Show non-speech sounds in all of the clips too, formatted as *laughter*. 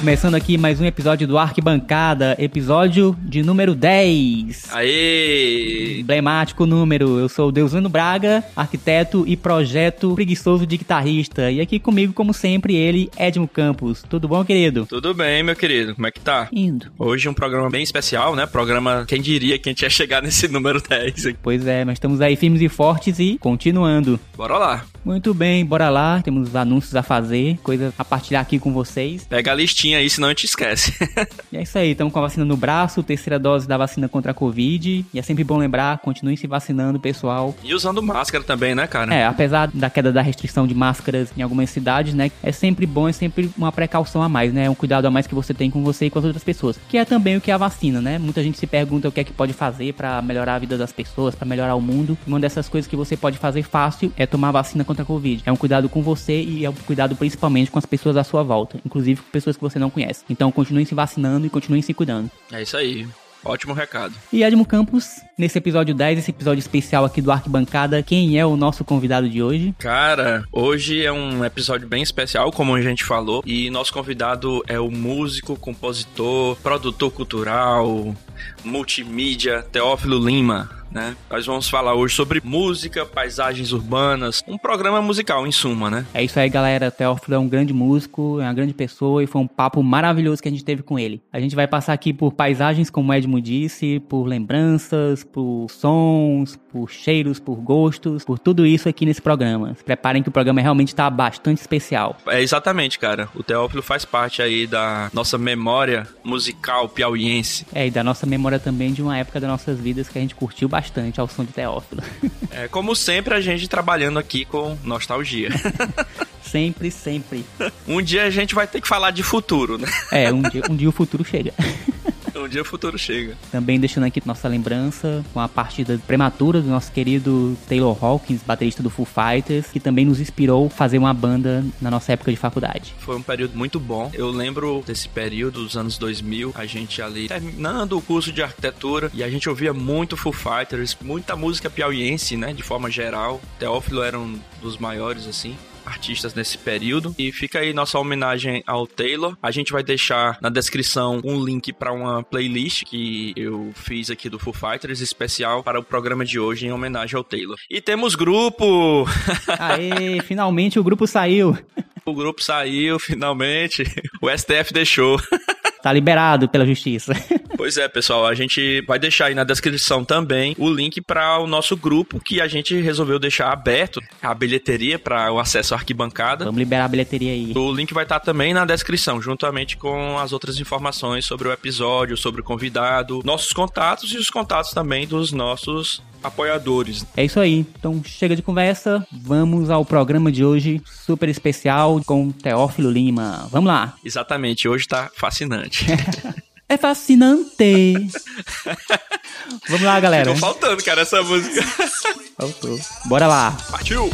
começando aqui mais um episódio do Arquibancada, episódio de número 10. Aê! Emblemático número. Eu sou o Deusano Braga, arquiteto e projeto preguiçoso de guitarrista. E aqui comigo, como sempre, ele, Edmo Campos. Tudo bom, querido? Tudo bem, meu querido. Como é que tá? Indo. Hoje um programa bem especial, né? Programa, quem diria que a gente ia chegar nesse *laughs* número 10 aqui. Pois é, mas estamos aí firmes e fortes e continuando. Bora lá. Muito bem, bora lá. Temos anúncios a fazer, coisas a partilhar aqui com vocês. Pega a listinha aí, senão a gente esquece. *laughs* E é isso aí, estamos com a vacina no braço, terceira dose da vacina contra a Covid. E é sempre bom lembrar, continuem se vacinando, pessoal. e usando máscara também, né, cara? É, apesar da queda da restrição de máscaras em algumas cidades, né? É sempre bom, é sempre uma precaução a mais, né? Um cuidado a mais que você tem com você e com as outras pessoas. Que é também o que é a vacina, né? Muita gente se pergunta o que é que pode fazer pra melhorar a vida das pessoas, pra melhorar o mundo. E uma dessas coisas que você pode fazer fácil é tomar vacina contra a Covid. É um cuidado com você e é um cuidado principalmente com as pessoas à sua volta, inclusive com pessoas que você não conhece. Então continuem se vacinando e continuem se cuidando. É isso aí. Ótimo recado. E Edmo Campos, nesse episódio 10, esse episódio especial aqui do Arquibancada, quem é o nosso convidado de hoje? Cara, hoje é um episódio bem especial, como a gente falou, e nosso convidado é o músico, compositor, produtor cultural, multimídia, Teófilo Lima. Né? Nós vamos falar hoje sobre música, paisagens urbanas, um programa musical em suma, né? É isso aí, galera. Teófilo é um grande músico, é uma grande pessoa e foi um papo maravilhoso que a gente teve com ele. A gente vai passar aqui por paisagens, como o Edmo disse, por lembranças, por sons, por cheiros, por gostos, por tudo isso aqui nesse programa. Se preparem que o programa realmente está bastante especial. É exatamente, cara. O Teófilo faz parte aí da nossa memória musical piauiense. É, e da nossa memória também de uma época das nossas vidas que a gente curtiu bastante ao som de Teófilo. *laughs* É, como sempre, a gente trabalhando aqui com nostalgia. *laughs* sempre, sempre. um dia a gente vai ter que falar de futuro, né? É, um dia, um dia o futuro chega. *laughs* Um dia o futuro chega. Também deixando aqui nossa lembrança com a partida prematura do nosso querido Taylor Hawkins, baterista do Foo Fighters, que também nos inspirou a fazer uma banda na nossa época de faculdade. Foi um período muito bom. Eu lembro desse período dos anos 2000, a gente ali terminando o curso de arquitetura e a gente ouvia muito Foo Fighters, muita música piauiense, né, de forma geral. Teófilo era um dos maiores assim artistas nesse período. E fica aí nossa homenagem ao Taylor. A gente vai deixar na descrição um link para uma playlist que eu fiz aqui do Foo Fighters especial para o programa de hoje em homenagem ao Taylor. E temos grupo! *laughs* Aê, finalmente o grupo saiu. o grupo saiu, finalmente. O STF deixou. *laughs* Tá liberado pela justiça. *laughs* Pois é, pessoal, a gente vai deixar aí na descrição também o link para o nosso grupo que a gente resolveu deixar aberto, a bilheteria para o acesso à arquibancada. Vamos liberar a bilheteria aí. O link vai estar também na descrição, juntamente com as outras informações sobre o episódio, sobre o convidado, nossos contatos e os contatos também dos nossos apoiadores. É isso aí. Então chega de conversa, vamos ao programa de hoje, super especial com Teófilo Lima. Vamos lá. Exatamente, hoje tá fascinante. *laughs* É fascinante. *laughs* Vamos lá, galera. Ficou faltando, cara, essa música. Faltou. Bora lá. Partiu!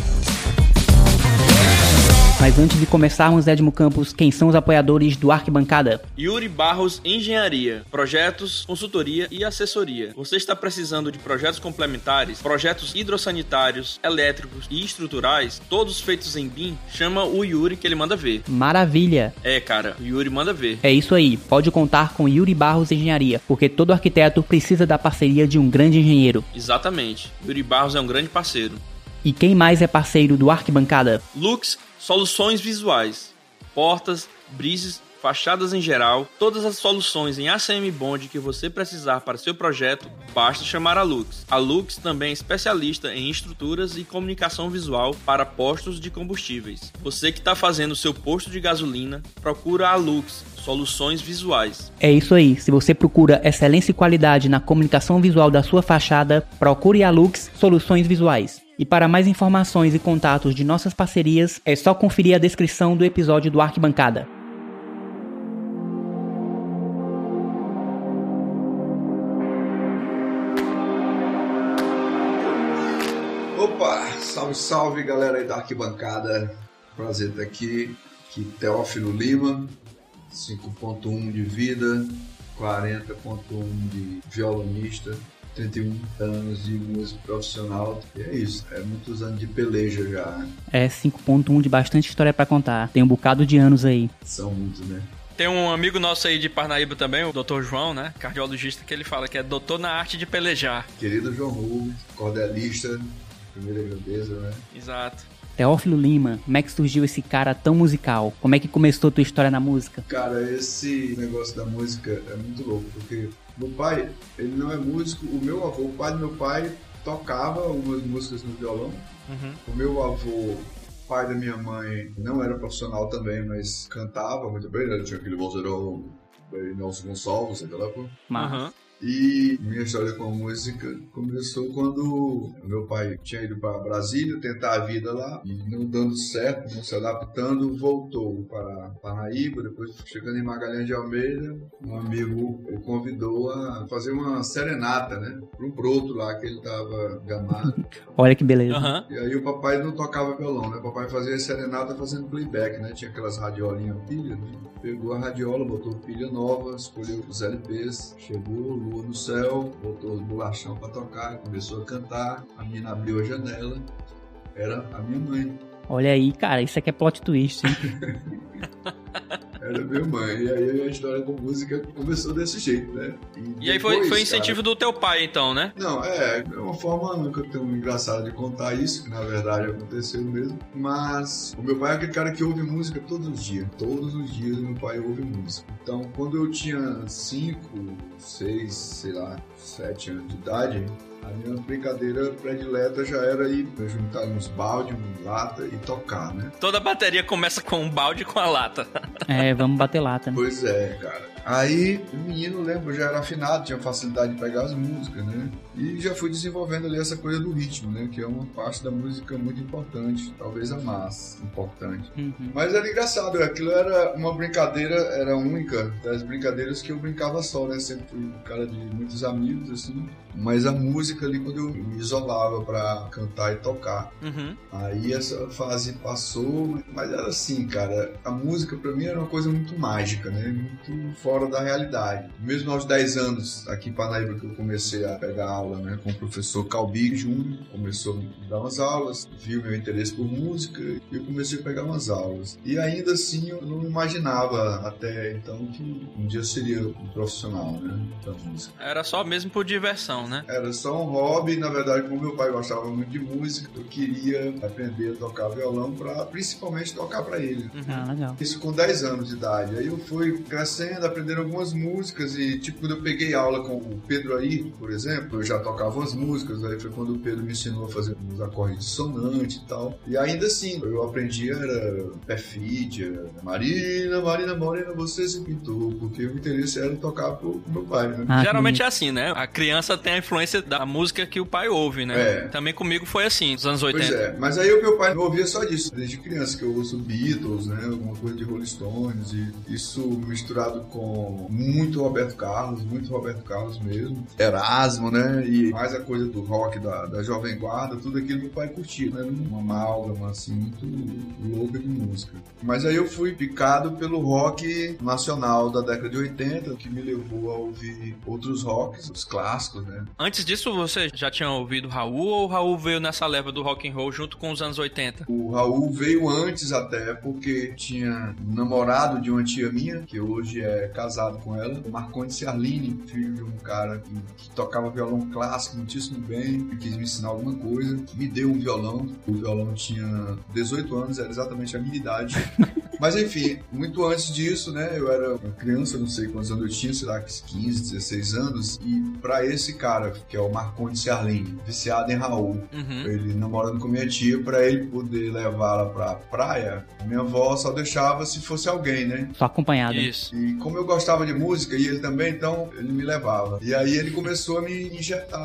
Mas antes de começarmos, Edmo Campos, quem são os apoiadores do Arquibancada? Yuri Barros Engenharia, projetos, consultoria e assessoria. Você está precisando de projetos complementares, projetos hidrossanitários, elétricos e estruturais, todos feitos em BIM? Chama o Yuri que ele manda ver. Maravilha. É, cara, o Yuri manda ver. É isso aí, pode contar com Yuri Barros Engenharia, porque todo arquiteto precisa da parceria de um grande engenheiro. Exatamente. Yuri Barros é um grande parceiro. E quem mais é parceiro do Arquibancada? Lux Soluções Visuais. Portas, brises, fachadas em geral, todas as soluções em ACM Bond que você precisar para seu projeto, basta chamar a Lux. A Lux também é especialista em estruturas e comunicação visual para postos de combustíveis. Você que está fazendo seu posto de gasolina, procura a Lux. Soluções visuais. É isso aí. Se você procura excelência e qualidade na comunicação visual da sua fachada, procure a Lux Soluções Visuais. E para mais informações e contatos de nossas parcerias, é só conferir a descrição do episódio do Arquibancada. Opa, salve, salve galera aí da arquibancada. Prazer estar aqui. Aqui Teófilo Lima, 5.1 de vida, 40.1 de violonista, 31 anos de músico profissional. E é isso, é muitos anos de peleja já. É 5.1 de bastante história para contar. Tem um bocado de anos aí. São muitos, né? Tem um amigo nosso aí de Parnaíba também, o Dr. João, né? Cardiologista, que ele fala que é doutor na arte de pelejar. Querido João Rubens, cordelista, primeira grandeza, né? Exato. Teófilo Lima, como é que surgiu esse cara tão musical? Como é que começou a tua história na música? Cara, esse negócio da música é muito louco, porque meu pai, ele não é músico, o meu avô, o pai do meu pai, tocava algumas músicas no violão. Uhum. O meu avô, pai da minha mãe, não era profissional também, mas cantava muito bem, né? Ele tinha aquele vozeirão bem Nelson Gonçalves, aquela coisa. Mas, Uhum. E minha história com a música começou quando meu pai tinha ido para Brasília tentar a vida lá e não dando certo, não se adaptando, voltou para Paraíba, depois chegando em Magalhães de Almeida, um amigo o convidou a fazer uma serenata, né? Para um broto lá que ele estava gamado. *laughs* olha que beleza. Aham. E aí o papai não tocava violão, né? O papai fazia serenata fazendo playback, né? Tinha aquelas radiolinhas pilha, né? Pegou a radiola, botou pilha nova, escolheu os LPs, chegou, lua no céu, botou os bolachão pra tocar, começou a cantar, a menina abriu a janela, era a minha mãe, Olha aí, cara, isso aqui é plot twist, hein? *laughs* era minha mãe. E aí a história com música começou desse jeito, né? E aí foi, foi incentivo do teu pai, então, né? Não, é, é uma forma que eu tenho engraçada de contar isso, que na verdade aconteceu mesmo. Mas o meu pai é aquele cara que ouve música todos os dias. Todos os dias o meu pai ouve música. Então, quando eu tinha 5, 6, sei lá, 7 anos de idade, a minha brincadeira predileta já era ir juntar uns balde, uma lata e tocar, né? Toda bateria começa com um balde e com a lata. É, vamos bater lata, né? Pois é, cara. Aí o menino, lembro, já era afinado, tinha facilidade de pegar as músicas, né? E já fui desenvolvendo ali essa coisa do ritmo, né? Que é uma parte da música muito importante, talvez a mais importante. Uhum. Mas era engraçado, aquilo era uma brincadeira, era única das brincadeiras que eu brincava só, né? Sempre fui um cara de muitos amigos, assim. Mas a música ali, quando eu me isolava pra cantar e tocar. Uhum. Aí essa fase passou, mas era assim, cara, a música pra mim era uma coisa muito mágica, né? Muito fora da realidade. Mesmo aos 10 anos, aqui em Panaíba, que eu comecei a pegar aula, né, com o professor Calbi Júnior, começou a me dar umas aulas, viu meu interesse por música e eu comecei a pegar umas aulas. E ainda assim eu não imaginava até então que um dia seria um profissional, né, da música. Era só mesmo por diversão, né? Era só um hobby, na verdade, como meu pai gostava muito de música, eu queria aprender a tocar violão para principalmente tocar para ele. Ah, legal. Isso com 10 anos de idade. Aí eu fui crescendo, aprendendo algumas músicas e, tipo, quando eu peguei aula com o Pedro aí, por exemplo, eu já tocava umas músicas, aí foi quando o Pedro me ensinou a fazer uns acordes dissonantes e tal. E ainda assim, eu aprendi, era perfídia, Marina, Marina Morena, você se pintou, porque o interesse era tocar pro meu pai, né? Ah, Geralmente é assim, né? A criança tem a influência da música que o pai ouve, né? É. Também comigo foi assim, nos anos 80. Pois é, mas aí o meu pai não ouvia só disso, desde criança, que eu ouço Beatles, né, alguma coisa de Rolling Stones, e isso misturado com muito Roberto Carlos, muito Roberto Carlos mesmo, Erasmo, né, e mais a coisa do rock da, da Jovem Guarda, tudo aquilo que o pai curtia, né, uma amálgama, assim, muito louca de música. Mas aí eu fui picado pelo rock nacional da década de 80, que me levou a ouvir outros rocks, os clássicos, né, Antes disso, você já tinha ouvido Raul ou o Raul veio nessa leva do rock and roll junto com os anos 80? O Raul veio antes até, porque tinha um namorado de uma tia minha, que hoje é casado com ela, Marconi Ciarline, filho de um cara que, que tocava violão clássico muitíssimo bem, e quis me ensinar alguma coisa, me deu um violão, o violão tinha 18 anos, era exatamente a minha idade. *laughs* Mas enfim, muito antes disso, né, eu era uma criança, não sei quantos anos eu tinha, sei lá, 15, 16 anos, e pra esse cara, que é o Marconi Ciarline, viciado em Raul, Uhum. ele namorando com minha tia, pra ele poder levá-la pra praia, minha avó só deixava se fosse alguém, né? Só acompanhado. Isso. E como eu gostava de música e ele também, então ele me levava. E aí ele começou a me injetar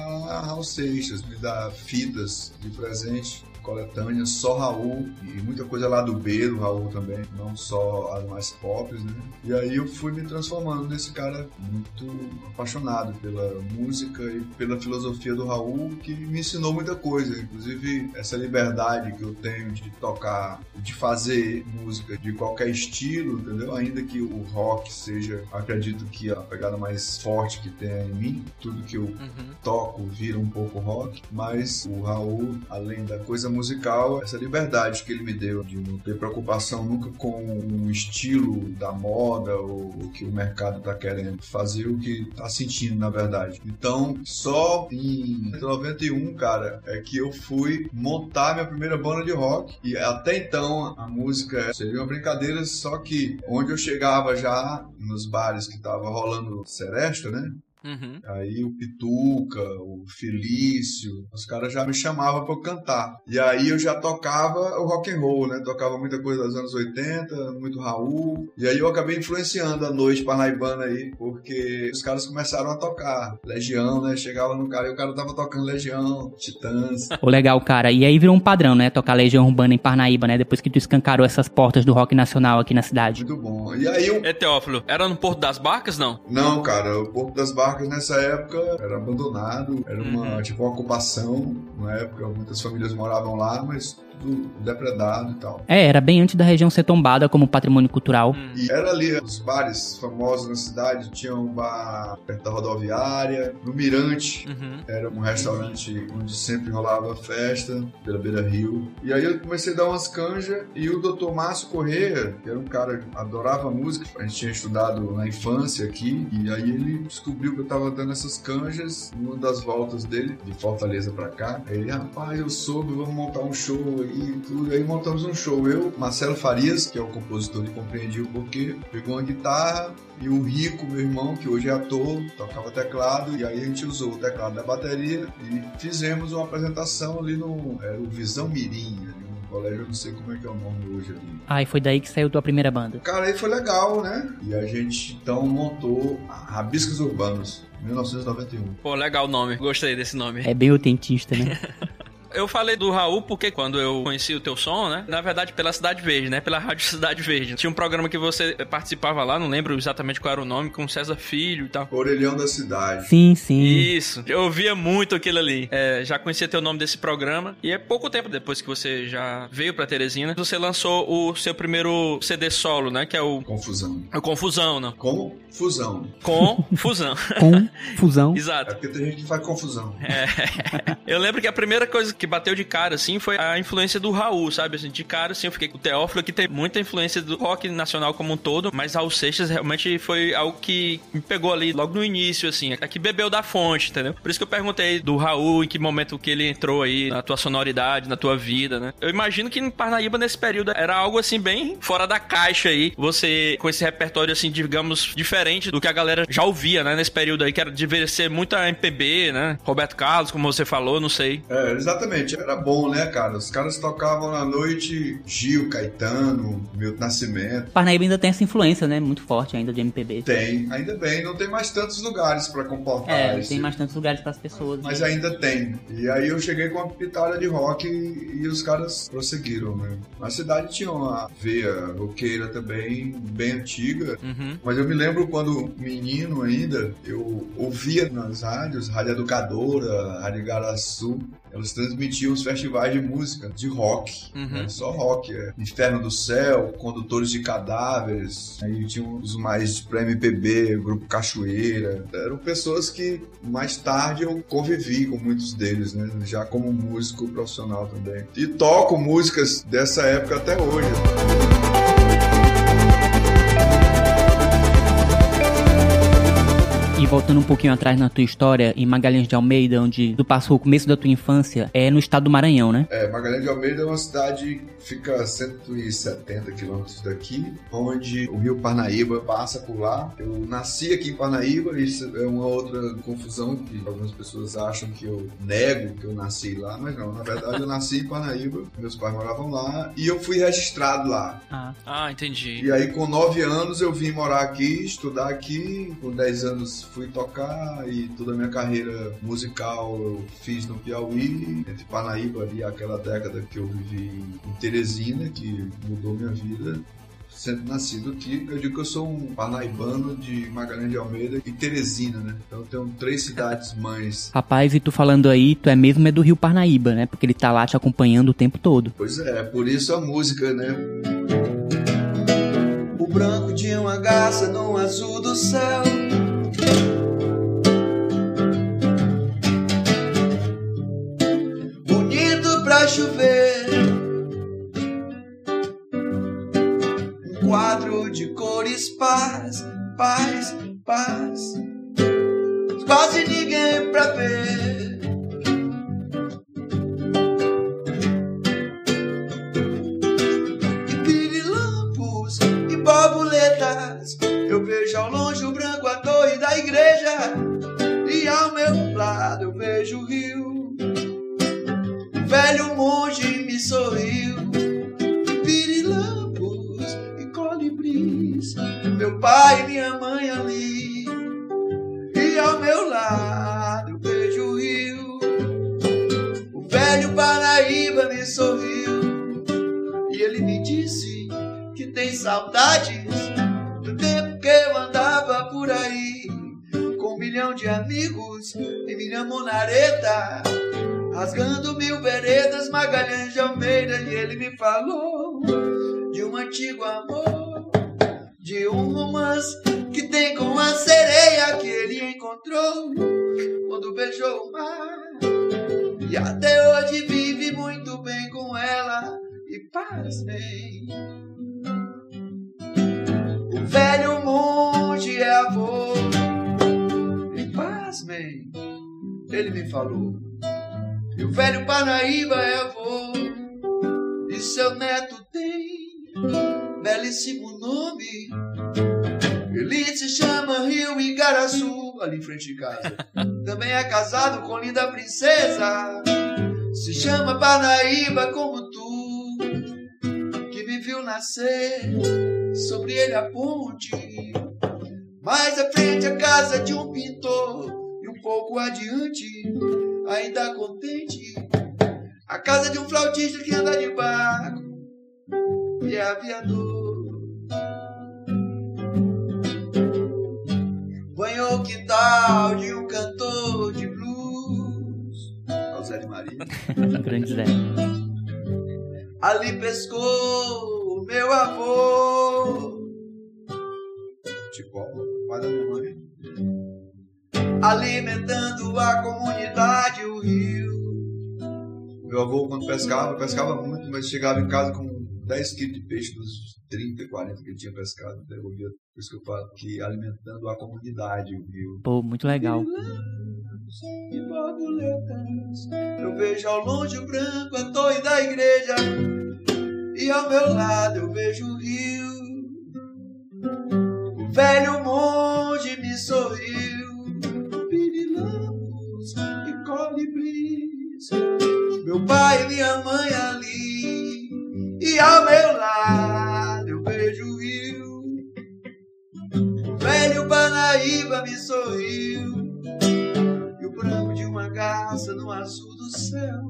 Raul Seixas, me dar fitas de presente. Coletânea, só Raul e muita coisa lá do B do Raul também, não só as mais pop, né? E aí eu fui me transformando nesse cara muito apaixonado pela música e pela filosofia do Raul, que me ensinou muita coisa, inclusive essa liberdade que eu tenho de tocar, de fazer música de qualquer estilo, entendeu? Ainda que o rock seja, acredito que a pegada mais forte que tem em mim, tudo que eu Uhum. toco vira um pouco rock, mas o Raul, além da coisa musical, essa liberdade que ele me deu de não ter preocupação nunca com o estilo da moda ou o que o mercado está querendo fazer, o que está sentindo na verdade. Então, só em 91, cara, é que eu fui montar minha primeira banda de rock e até então a música seria uma brincadeira, só que onde eu chegava já nos bares que tava rolando seresta, né? Uhum. Aí o Pituca, o Felício, os caras já me chamavam para cantar. E aí eu já tocava o rock and roll, né? Tocava muita coisa dos anos 80, muito Raul. E aí eu acabei influenciando a noite parnaibana aí, porque os caras começaram a tocar Legião, né? Chegava no cara e o cara tava tocando Legião, Titãs. O legal, cara. E aí virou um padrão, né? Tocar Legião Urbana em Parnaíba, né? Depois que tu escancarou essas portas do rock nacional aqui na cidade. Muito bom. E aí eu... É Teófilo, era no Porto das Barcas, não? Não, cara, o Porto das Barcas nessa época era abandonado, era uma, Uhum. tipo, uma ocupação. Na época muitas famílias moravam lá, mas depredado e tal. É, era bem antes da região ser tombada como patrimônio cultural. Hum. E era ali, os bares famosos na cidade, tinha um bar perto da rodoviária, no Mirante, Uhum. era um restaurante onde sempre rolava festa, pela Beira Rio. E aí eu comecei a dar umas canjas e o Dr. Márcio Corrêa, que era um cara que adorava música, a gente tinha estudado na infância aqui, e aí ele descobriu que eu tava dando essas canjas numa das voltas dele, de Fortaleza pra cá. Aí ele, rapaz, eu soube, vamos montar um show aí e tudo. Aí montamos um show. Eu, Marcelo Farias, que é o compositor de Compreendi o Porquê, pegou uma guitarra, e o Rico, meu irmão, que hoje é ator, tocava teclado, e aí a gente usou o teclado da bateria e fizemos uma apresentação ali no. Era o Visão Mirim, ali no colégio, eu não sei como é que é o nome hoje ali. Ah, e foi daí que saiu tua primeira banda. Cara, aí foi legal, né? E a gente então montou Rabiscos Urbanos, 1991. Pô, legal o nome. Gostei desse nome. É bem autentista, né? *laughs* Eu falei do Raul porque quando eu conheci o teu som, né? Na verdade, pela Cidade Verde, né? Pela *laughs* Rádio Cidade Verde. Tinha um programa que você participava lá, não lembro exatamente qual era o nome, com César Filho e tal. Orelhão da Cidade. sim, sim. Isso, eu ouvia muito aquilo ali. É, já conhecia teu nome desse programa. E é pouco tempo depois que você já veio pra Teresina, você lançou o seu primeiro CD solo, né? Que é o, Confusão. o Confusão, não? Confusão. Confusão. *laughs* Confusão. Exato. É porque tem gente que faz confusão. *laughs* Eu lembro que a primeira coisa que bateu de cara, assim, foi a influência do Raul, sabe? Assim, de cara, assim, eu fiquei o Teófilo, que tem muita influência do rock nacional como um todo, mas Raul Seixas realmente foi algo que me pegou ali logo no início, assim, é que bebeu da fonte, entendeu? Por isso que eu perguntei do Raul, em que momento que ele entrou aí na tua sonoridade, na tua vida, né? Eu imagino que em Parnaíba, nesse período, era algo, assim, bem fora da caixa aí, você com esse repertório, assim, digamos, diferente do que a galera já ouvia, né? Nesse período aí, que era, deveria ser muita MPB, né? Roberto Carlos, como você falou, não sei. É, exatamente. Era bom, né, cara? Os caras tocavam na noite Gil, Caetano, Milton Nascimento. Parnaíba ainda tem essa influência, né? Muito forte ainda de MPB. Tem, ainda bem, não tem mais tantos lugares pra comportar É, esse- tem mais tantos lugares para as pessoas. Mas ainda tem. E aí eu cheguei com uma pitada de rock e, e os caras prosseguiram, né? A cidade tinha uma veia roqueira também, bem antiga. Uhum. Mas eu me lembro quando menino ainda, eu ouvia nas rádios, Rádio Educadora, Rádio Garaçu, elas transmitiam os festivais de música, de rock, Uhum. né? só rock. É. Inferno do Céu, Condutores de Cadáveres, aí tinha os mais pra MPB, Grupo Cachoeira. Eram pessoas que mais tarde eu convivi com muitos deles, né? já como músico profissional também. E toco músicas dessa época até hoje. Voltando um pouquinho atrás na tua história, em Magalhães de Almeida, onde tu passou o começo da tua infância, é no estado do Maranhão, né? É, Magalhães de Almeida é uma cidade que fica a 170 quilômetros daqui, onde o rio Parnaíba passa por lá. Eu nasci aqui em Parnaíba, isso é uma outra confusão que algumas pessoas acham que eu nego que eu nasci lá, mas não, na verdade eu nasci em Parnaíba, meus pais moravam lá e eu fui registrado lá. Ah, Ah, entendi. E aí com 9 anos eu vim morar aqui, estudar aqui, com 10 anos fui tocar e toda a minha carreira musical eu fiz no Piauí, entre Parnaíba ali, aquela década que eu vivi em Teresina, que mudou minha vida. Sendo nascido aqui, eu digo que eu sou um parnaibano de Magalhães de Almeida e Teresina, né? Então eu tenho três cidades mães. rapaz, e tu falando aí, tu é mesmo é do Rio Parnaíba, né? Porque ele tá lá te acompanhando o tempo todo. Pois é, por isso a música, né? O branco de uma garça no azul do céu. Paraíba é avô e seu neto tem belíssimo nome. Ele se chama Rio Igaraçu, ali em frente de casa. Também é casado com linda princesa. Se chama Paraíba como tu, que me viu nascer sobre ele a ponte. Mais à frente a casa de um pintor e um pouco adiante, ainda contente, a casa de um flautista que anda de barco e é aviador. Banhou o quintal de um cantor de blues. Ao Zé de Maria. *laughs* Grande Zé. Ali pescou o meu avô. Tipo, da minha mãe. Alimentando a comunidade, o rio. Meu avô, quando pescava, pescava muito, mas chegava em casa com 10 quilos de peixe dos 30, 40 que ele tinha pescado. Devolvia, por isso que eu falo, que alimentando a comunidade, o rio. Pô, muito legal. E borboletas. Eu vejo ao longe o branco, a torre da igreja. E ao meu lado eu vejo o rio. O velho monge me sorriu. Meu pai e minha mãe ali. E ao meu lado eu vejo o rio. O velho Panaíba me sorriu. E o branco de uma garça no azul do céu.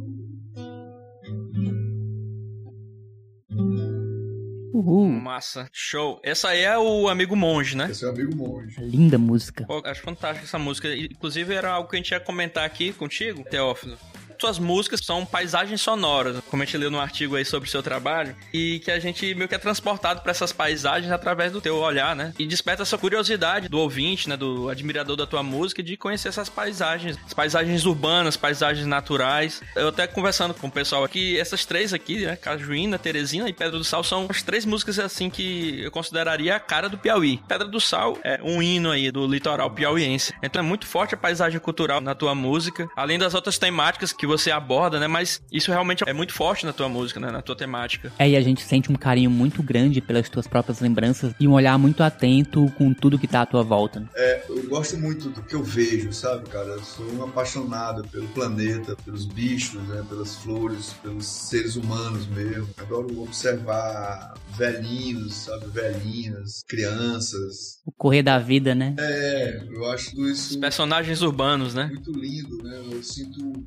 Uhul. Massa, show. Essa aí é o Amigo Monge, né? Esse é o amigo monge. Linda música. Pô, acho fantástica essa música. Inclusive, era algo que a gente ia comentar aqui contigo, Teófilo. Suas músicas são paisagens sonoras, como a gente leu no artigo aí sobre o seu trabalho, e que a gente meio que é transportado para essas paisagens através do teu olhar, né? E desperta essa curiosidade do ouvinte, né, do admirador da tua música, de conhecer essas paisagens, as paisagens urbanas, paisagens naturais. Eu até conversando com o pessoal aqui, essas três aqui, né, Cajuína, Teresina e Pedra do Sal são as três músicas assim que eu consideraria a cara do Piauí. Pedra do Sal é um hino aí do litoral piauiense. Então é muito forte a paisagem cultural na tua música, além das outras temáticas que você aborda, né? Mas isso realmente é muito forte na tua música, né? Na tua temática. É, e a gente sente um carinho muito grande pelas tuas próprias lembranças e um olhar muito atento com tudo que tá à tua volta. né? É, eu gosto muito do que eu vejo, sabe, cara? Eu sou um apaixonado pelo planeta, pelos bichos, né? Pelas flores, pelos seres humanos mesmo. Adoro observar velhinhos, sabe? Velhinhas, crianças. O correr da vida, né? É, eu acho tudo isso Os personagens urbanos, né? muito lindo, né? Eu sinto um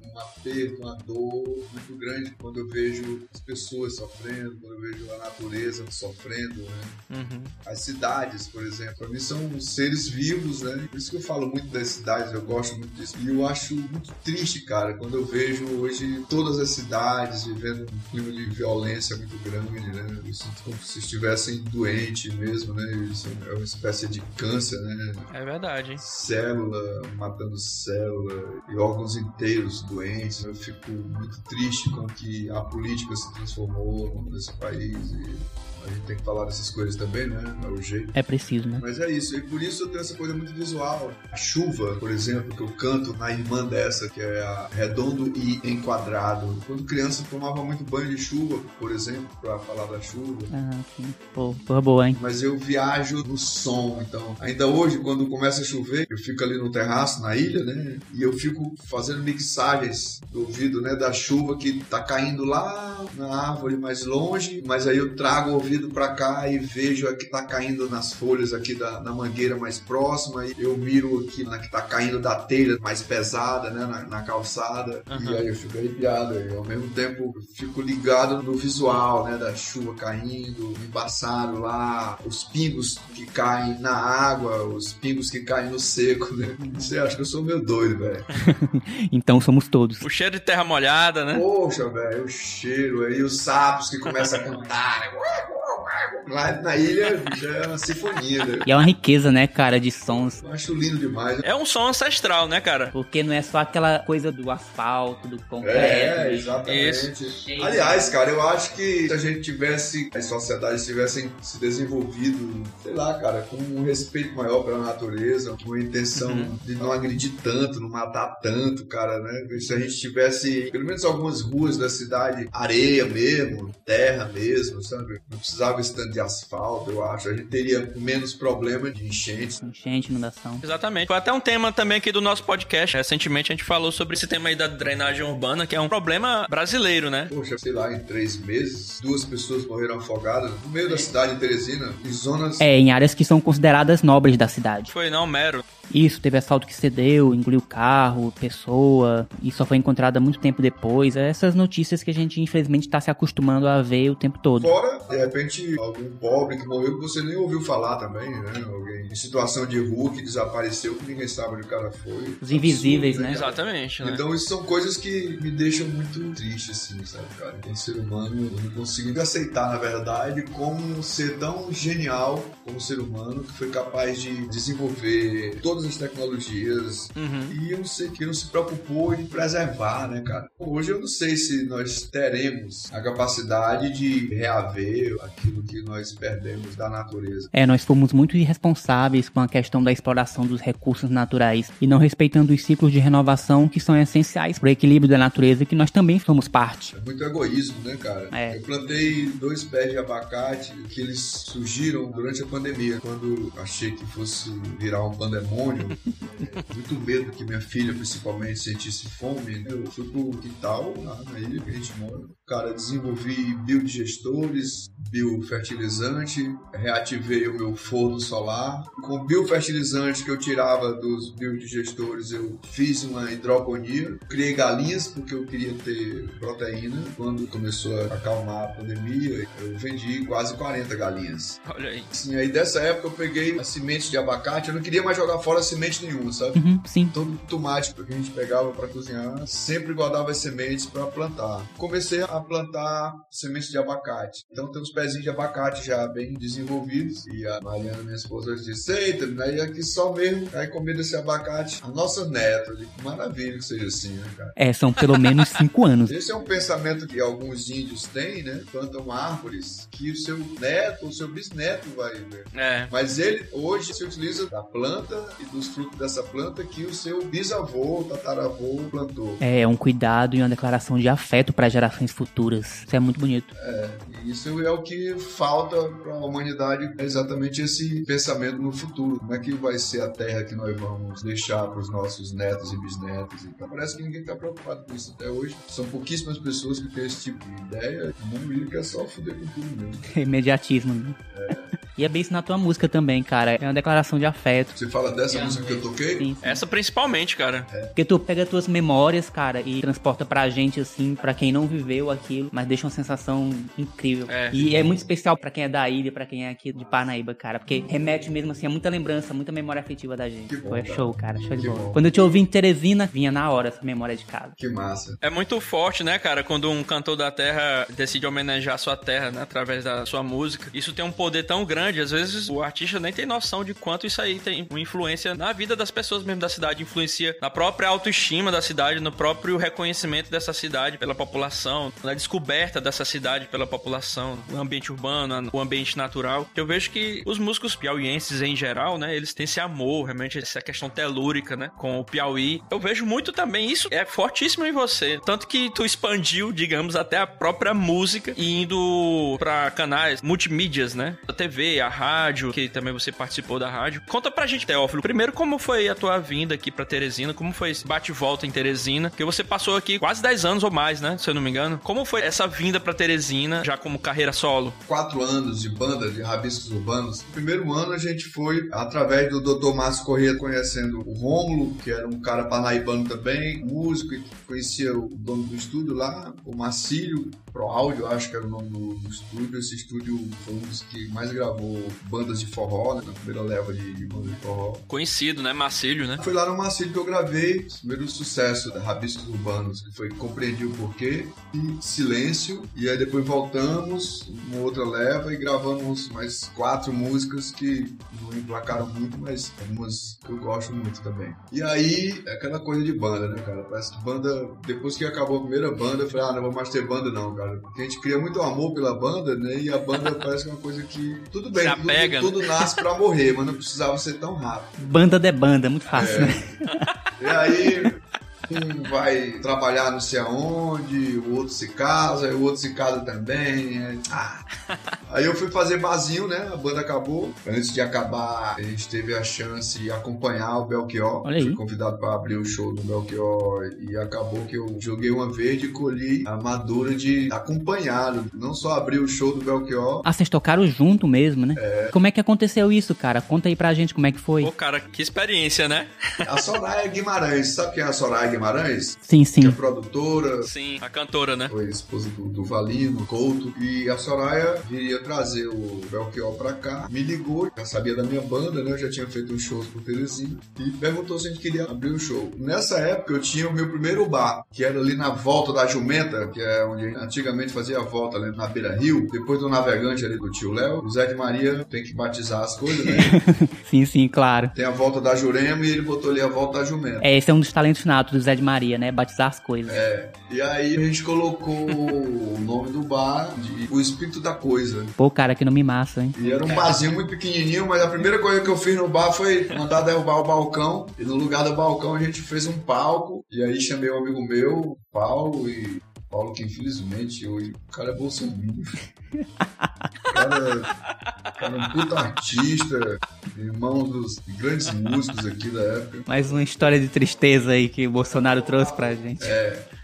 aperto, uma dor muito grande quando eu vejo as pessoas sofrendo, quando eu vejo a natureza sofrendo, né? Uhum. As cidades, por exemplo, para mim são seres vivos, né? Por isso que eu falo muito das cidades, eu gosto muito disso. E eu acho muito triste, cara, quando eu vejo hoje todas as cidades vivendo um clima de violência muito grande, né? Eu sinto como se estivessem doentes mesmo, né? Isso é uma espécie de câncer, né? É verdade. Célula matando célula e órgãos inteiros doentes. Eu fico muito triste com que a política se transformou nesse país e a gente tem que falar dessas coisas também, né? É o jeito. É preciso, né? Mas é isso. E por isso eu tenho essa coisa muito visual. A chuva, por exemplo, que eu canto na irmã dessa, que é a Redondo e Enquadrado. Quando criança eu tomava muito banho de chuva, por exemplo, pra falar da chuva. Ah, sim. Pô, porra boa, hein? Mas eu viajo no som, então. Ainda hoje, quando começa a chover, eu fico ali no terraço, na ilha, né? E eu fico fazendo mixagens do ouvido, né? Da chuva que tá caindo lá na árvore mais longe, mas aí eu trago o ouvido pra cá e vejo a que tá caindo nas folhas aqui da, na mangueira mais próxima, e eu miro aqui na que tá caindo da telha mais pesada, né? Na, na calçada, Uhum. e aí eu fico arrepiado, e ao mesmo tempo eu fico ligado no visual, né? Da chuva caindo, embaçado lá, os pingos que caem na água, os pingos que caem no seco, né? Você acha que eu sou meio doido, velho. *laughs* Então somos todos. O cheiro de terra molhada, né? Poxa, velho, o cheiro aí, os sapos que começam a cantar. né? Lá na ilha bicho, é uma sinfonia, né? E é uma riqueza, né, cara, de sons. Eu acho lindo demais. É um som ancestral, né, cara? Porque não é só aquela coisa do asfalto, do concreto. É, exatamente. Aliás, cara, eu acho que se a gente tivesse, as sociedades tivessem se desenvolvido, sei lá, cara, com um respeito maior pela natureza, com a intenção Uhum. de não agredir tanto, não matar tanto, cara, né? Se a gente tivesse, pelo menos algumas ruas da cidade, areia mesmo, terra mesmo, sabe? Não precisava esse tanto de asfalto, eu acho. A gente teria menos problema de enchentes. Enchente, inundação. Exatamente. Foi até um tema também aqui do nosso podcast. Recentemente a gente falou sobre esse tema aí da drenagem urbana, que é um problema brasileiro, né? Poxa, sei lá, em três meses, duas pessoas morreram afogadas no meio da cidade de Teresina, em zonas. É, em áreas que são consideradas nobres da cidade. Foi não, mero. Isso, teve assalto que cedeu, engoliu carro, pessoa, e só foi encontrada muito tempo depois. É Essas notícias que a gente, infelizmente, tá se acostumando a ver o tempo todo. Fora, de repente, algum pobre que morreu que você nem ouviu falar também, né? Alguém em situação de rua que desapareceu, que ninguém sabe onde o cara foi. Os invisíveis, Absurdo, né? Exatamente, né? Então isso são coisas que me deixam muito triste, assim, sabe, cara? Tem ser humano, eu não consigo aceitar, na verdade, como um ser tão genial como ser humano que foi capaz de desenvolver todas as tecnologias Uhum. e eu não sei que não se preocupou em preservar, né, cara? Hoje eu não sei se nós teremos a capacidade de reaver aquilo que nós perdemos da natureza. É, nós fomos muito irresponsáveis com a questão da exploração dos recursos naturais e não respeitando os ciclos de renovação que são essenciais para o equilíbrio da natureza que nós também somos parte. É muito egoísmo, né, cara? É. Eu plantei dois pés de abacate que eles surgiram durante a pandemia, quando achei que fosse virar um pandemônio. É, *laughs* muito medo que minha filha, principalmente, sentisse fome. né? Eu fui pro quintal, lá na ilha que a gente mora. Cara, desenvolvi biodigestores, biofertilizante, reativei o meu forno solar. Com biofertilizante que eu tirava dos biodigestores, eu fiz uma hidroponia. Criei galinhas porque eu queria ter proteína. Quando começou a acalmar a pandemia, eu vendi quase 40 galinhas. Olha aí. Assim, aí dessa época eu peguei a semente de abacate. Eu não queria mais jogar fora semente nenhuma, sabe? Uhum, sim. Todo tomate que a gente pegava para cozinhar, sempre guardava as sementes para plantar. Comecei a plantar sementes de abacate. Então tem uns pezinhos de abacate já bem desenvolvidos. E a Mariana, minha esposa, disse: Eita, aí aqui só mesmo, aí comer desse abacate. A nossa neta, eu digo, maravilha que seja assim, né, cara? É, são pelo menos *laughs* cinco anos. Esse é um pensamento que alguns índios têm, né? Plantam árvores que o seu neto ou seu bisneto vai ver. É. Mas ele hoje se utiliza da planta e dos frutos dessa planta que o seu bisavô, tataravô plantou. É um cuidado e uma declaração de afeto para gerações futuras. Isso é muito bonito. E isso é o que falta para a humanidade, é exatamente esse pensamento no futuro. Como é que vai ser a terra que nós vamos deixar para os nossos netos e bisnetos? Então, parece que ninguém está preocupado com isso até hoje. São pouquíssimas pessoas que têm esse tipo de ideia. O mundo quer só foder com tudo mesmo. *laughs* Imediatismo. Né? E é bem isso na tua música também, cara. É uma declaração de afeto. Você fala dessa música que eu toquei? Sim, sim. Essa principalmente, cara. Porque tu pega tuas memórias, cara, e transporta pra gente, assim, pra quem não viveu aquilo, mas deixa uma sensação incrível. É. E é muito especial pra quem é da ilha, pra quem é aqui de Parnaíba, cara, porque remete mesmo, assim, a muita lembrança, muita memória afetiva da gente. Que bom, Foi cara. show, cara, show de Que bola. bom. Quando eu te ouvi em Teresina, vinha na hora essa memória de casa. Que massa. É muito forte, né, cara, quando um cantor da terra decide homenagear a sua terra, né, através da sua música. Isso tem um poder tão grande grande. Às vezes o artista nem tem noção de quanto isso aí tem uma influência na vida das pessoas mesmo da cidade, influencia na própria autoestima da cidade, no próprio reconhecimento dessa cidade pela população, na descoberta dessa cidade pela população, o ambiente urbano, o ambiente natural. Eu vejo que os músicos piauienses em geral, né, eles têm esse amor, realmente essa questão telúrica, né, com o Piauí. Eu vejo muito também isso é fortíssimo em você, tanto que tu expandiu, digamos, até a própria música indo para canais multimídias, né? A TV, a rádio, que também você participou da rádio. Conta pra gente, Teófilo, primeiro como foi a tua vinda aqui para Teresina, como foi esse bate-volta em Teresina, que você passou aqui quase 10 anos ou mais, né, se eu não me engano. Como foi essa vinda para Teresina, já como carreira solo? Quatro anos de banda de rabiscos urbanos. No primeiro ano a gente foi através do Dr. Márcio Corrêa conhecendo o Rômulo, que era um cara parnaibano também, músico, e conhecia o dono do estúdio lá, o Marcílio, Pro Áudio, acho que era o nome do, do, estúdio. Esse estúdio foi um dos que mais gravou bandas de forró, né, na primeira leva de, de bandas de forró. Conhecido, né? Marcílio, né? Foi lá no Marcílio que eu gravei o primeiro sucesso da Rabiscos Urbanos, que foi Compreendi o Porquê e Silêncio. E aí depois voltamos, uma outra leva, e gravamos mais quatro músicas que não emplacaram muito, mas algumas que eu gosto muito também. E aí, é aquela coisa de banda, né, cara? Parece que banda, depois que acabou a primeira banda, eu falei, ah, não vou mais ter banda não, cara. Porque a gente cria muito amor pela banda, né? E a banda parece que é uma coisa que. Tudo bem, tudo, apega, tudo, né? nasce pra morrer, mas não precisava ser tão rápido. Banda de banda, muito fácil, É. né? E aí, um vai trabalhar não sei aonde, o outro se casa, o outro se casa também. é- ah. Aí eu fui fazer barzinho, né? A banda acabou. Antes de acabar, a gente teve a chance de acompanhar o Belchior. Fui convidado para abrir o show do Belchior e acabou que eu joguei uma verde e colhi a madura de acompanhá-lo. Não só abrir o show do Belchior, Ah, vocês tocaram junto mesmo, né? Como é que aconteceu isso, cara? Conta aí pra gente como é que foi. Pô, cara, que experiência, né? a Soraya Guimarães. Sabe quem é a Soraya Guimarães? Sim, Que é sim. produtora, Sim, a cantora, né? foi esposa do, do Valino, Couto, e a Soraya viria trazer o Belchior pra cá, me ligou, já sabia da minha banda, né? Eu já tinha feito uns shows por Teresina, e perguntou se a gente queria abrir o show. Nessa época eu tinha o meu primeiro bar, que era ali na volta da Jumenta, que é onde antigamente fazia a volta ali na Beira Rio, depois do navegante ali do tio Léo, o Zé de Maria tem que batizar as coisas, né? *laughs* Sim, sim, claro. tem a volta da Jurema e ele botou ali a volta da Jumenta. É, esse é um dos talentos natos do Zé de Maria, né? Batizar as coisas. E aí a gente colocou o nome do bar de O Espírito da Coisa. Pô, cara, que nome massa, hein? E era um barzinho muito pequenininho, mas a primeira coisa que eu fiz no bar foi mandar derrubar o balcão. E no lugar do balcão a gente fez um palco. E aí chamei um amigo meu, Paulo, e Paulo que infelizmente hoje o cara é bolsominion. O cara, o cara é um puta artista, irmão dos grandes músicos aqui da época. Mais uma história de tristeza aí que o Bolsonaro trouxe pra gente.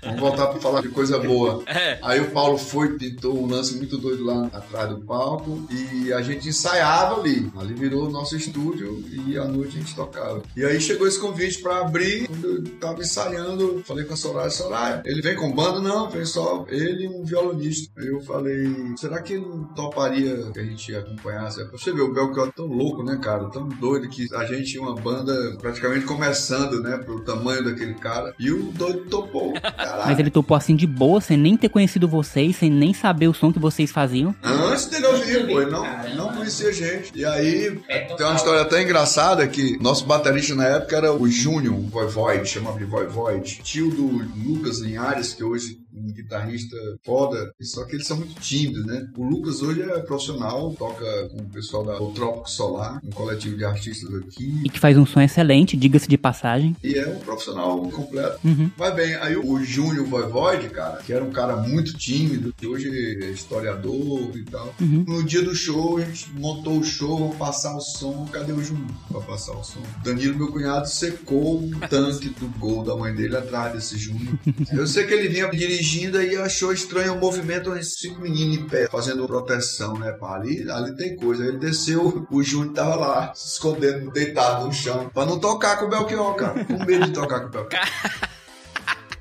Vamos voltar para falar de coisa boa. *laughs* É. Aí o Paulo foi, pintou um lance muito doido lá atrás do palco e a gente ensaiava ali. Ali virou o nosso estúdio e à noite a gente tocava. E aí chegou esse convite para abrir. Quando eu tava ensaiando, falei com a Soraya, Soraya, ele vem com banda? Não, vem só ele e um violonista. Aí eu falei, será que ele não toparia que a gente acompanhasse? Você vê o Belchior é tão louco, né, cara? Tão doido que a gente tinha uma banda praticamente começando, né, pro tamanho daquele cara. E o doido topou. *laughs* Mas ele topou assim de boa, sem nem ter conhecido vocês, sem nem saber o som que vocês faziam. Antes dele ouvir, pô, ele não, não conhecia a gente. E aí, tem uma história até engraçada que nosso baterista na época era o Júnior Voivode, chamava de Voivode, tio do Lucas Linhares, que hoje um guitarrista foda, só que eles são muito tímidos, né? O Lucas hoje é profissional, toca com o pessoal da O Trópico Solar, um coletivo de artistas aqui, E que faz um som excelente, diga-se de passagem. e é um profissional completo. Uhum. Vai bem, aí o Júnior Voivode, cara, que era um cara muito tímido, que hoje é historiador e tal. Uhum. No dia do show, a gente montou o show, vamos passar o som. Cadê o Júnior pra passar o som? Danilo, meu cunhado, secou o tanque do gol da mãe dele atrás desse Júnior. *laughs* Eu sei que ele vinha dirigindo e achou estranho o movimento, uns cinco meninos em pé, fazendo proteção, né? pá? Ali, ali tem coisa. Ele desceu, o Júnior tava lá, se escondendo, deitado no chão, pra não tocar com o Belchior, cara. Com medo de tocar com o Belchior. *laughs*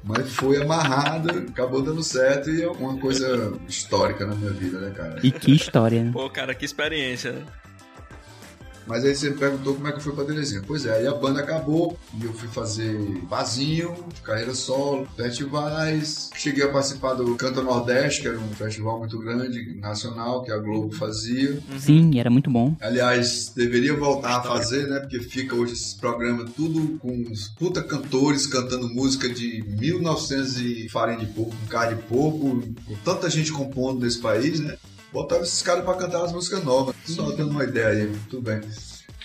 Mas foi amarrado, acabou dando certo e é uma coisa histórica na minha vida, né, cara? E que história, né? Pô, cara, que experiência, né? Mas aí você me perguntou como é que eu fui pra Teresina. Pois é, aí a banda acabou e eu fui fazer vazinho, carreira solo, festivais. Cheguei a participar do Canta Nordeste, que era um festival muito grande, nacional, que a Globo fazia. Sim, era muito bom. Aliás, deveria voltar a fazer, né? Porque fica hoje esses programas tudo com os puta cantores cantando música de 1900 e farinha de porco, com cara de porco, com tanta gente compondo nesse país, né? Botava esses caras pra cantar as músicas novas. Só dando uma ideia aí, tudo bem.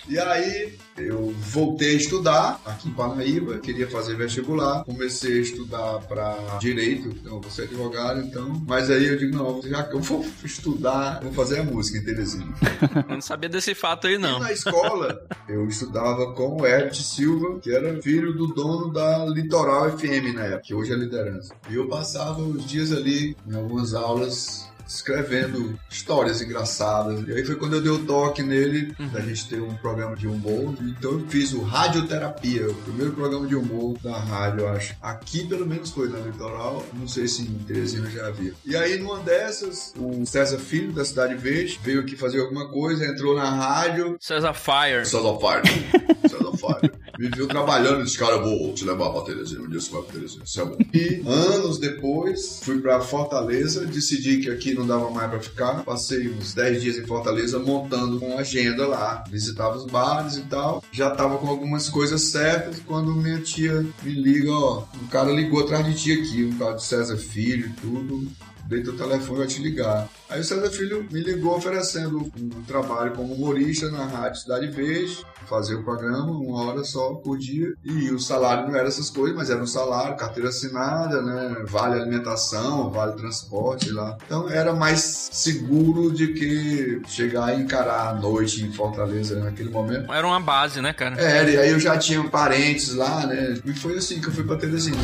E aí eu voltei a estudar aqui em Parnaíba, queria fazer vestibular, comecei a estudar para direito, então vou ser advogado, então. Mas aí eu digo, não, já que eu vou estudar, vou fazer a música em Teresina. *laughs* Eu não sabia desse fato aí, não. E na escola, eu estudava com o Herbert Silva, que era filho do dono da Litoral FM na época, que hoje é liderança. E eu passava os dias ali em algumas aulas escrevendo histórias engraçadas. E aí foi quando eu dei o toque nele, da gente ter um programa de humor. Então eu fiz o Radioterapia, o primeiro programa de humor da rádio, eu acho. Aqui pelo menos foi na Litoral, não sei se em Teresina já havia. E aí numa dessas, o César Filho, da Cidade Verde, veio aqui fazer alguma coisa, entrou na rádio. César Fire. César Fire. *laughs* César Fire. Viu trabalhando e disse, cara, eu vou te levar pra Teresina, um dia você vai pra Teresina, isso é bom. E anos depois, fui pra Fortaleza, decidi que aqui não dava mais pra ficar, passei uns 10 dias em Fortaleza montando uma agenda lá, visitava os bares e tal, já tava com algumas coisas certas, quando minha tia me liga, ó, um cara ligou atrás de ti aqui, um tal de César Filho e tudo, dei teu telefone vai te ligar. Aí o César Filho me ligou oferecendo um trabalho como humorista na Rádio Cidade Verde, fazer o programa uma hora só por dia. E o salário não era essas coisas, mas era um salário, carteira assinada, né? Vale alimentação, vale transporte, sei lá. Então era mais seguro de que chegar e encarar a noite em Fortaleza naquele momento. Era uma base, né, cara? Era, e aí eu já tinha parentes lá, né? E foi assim que eu fui pra Teresina.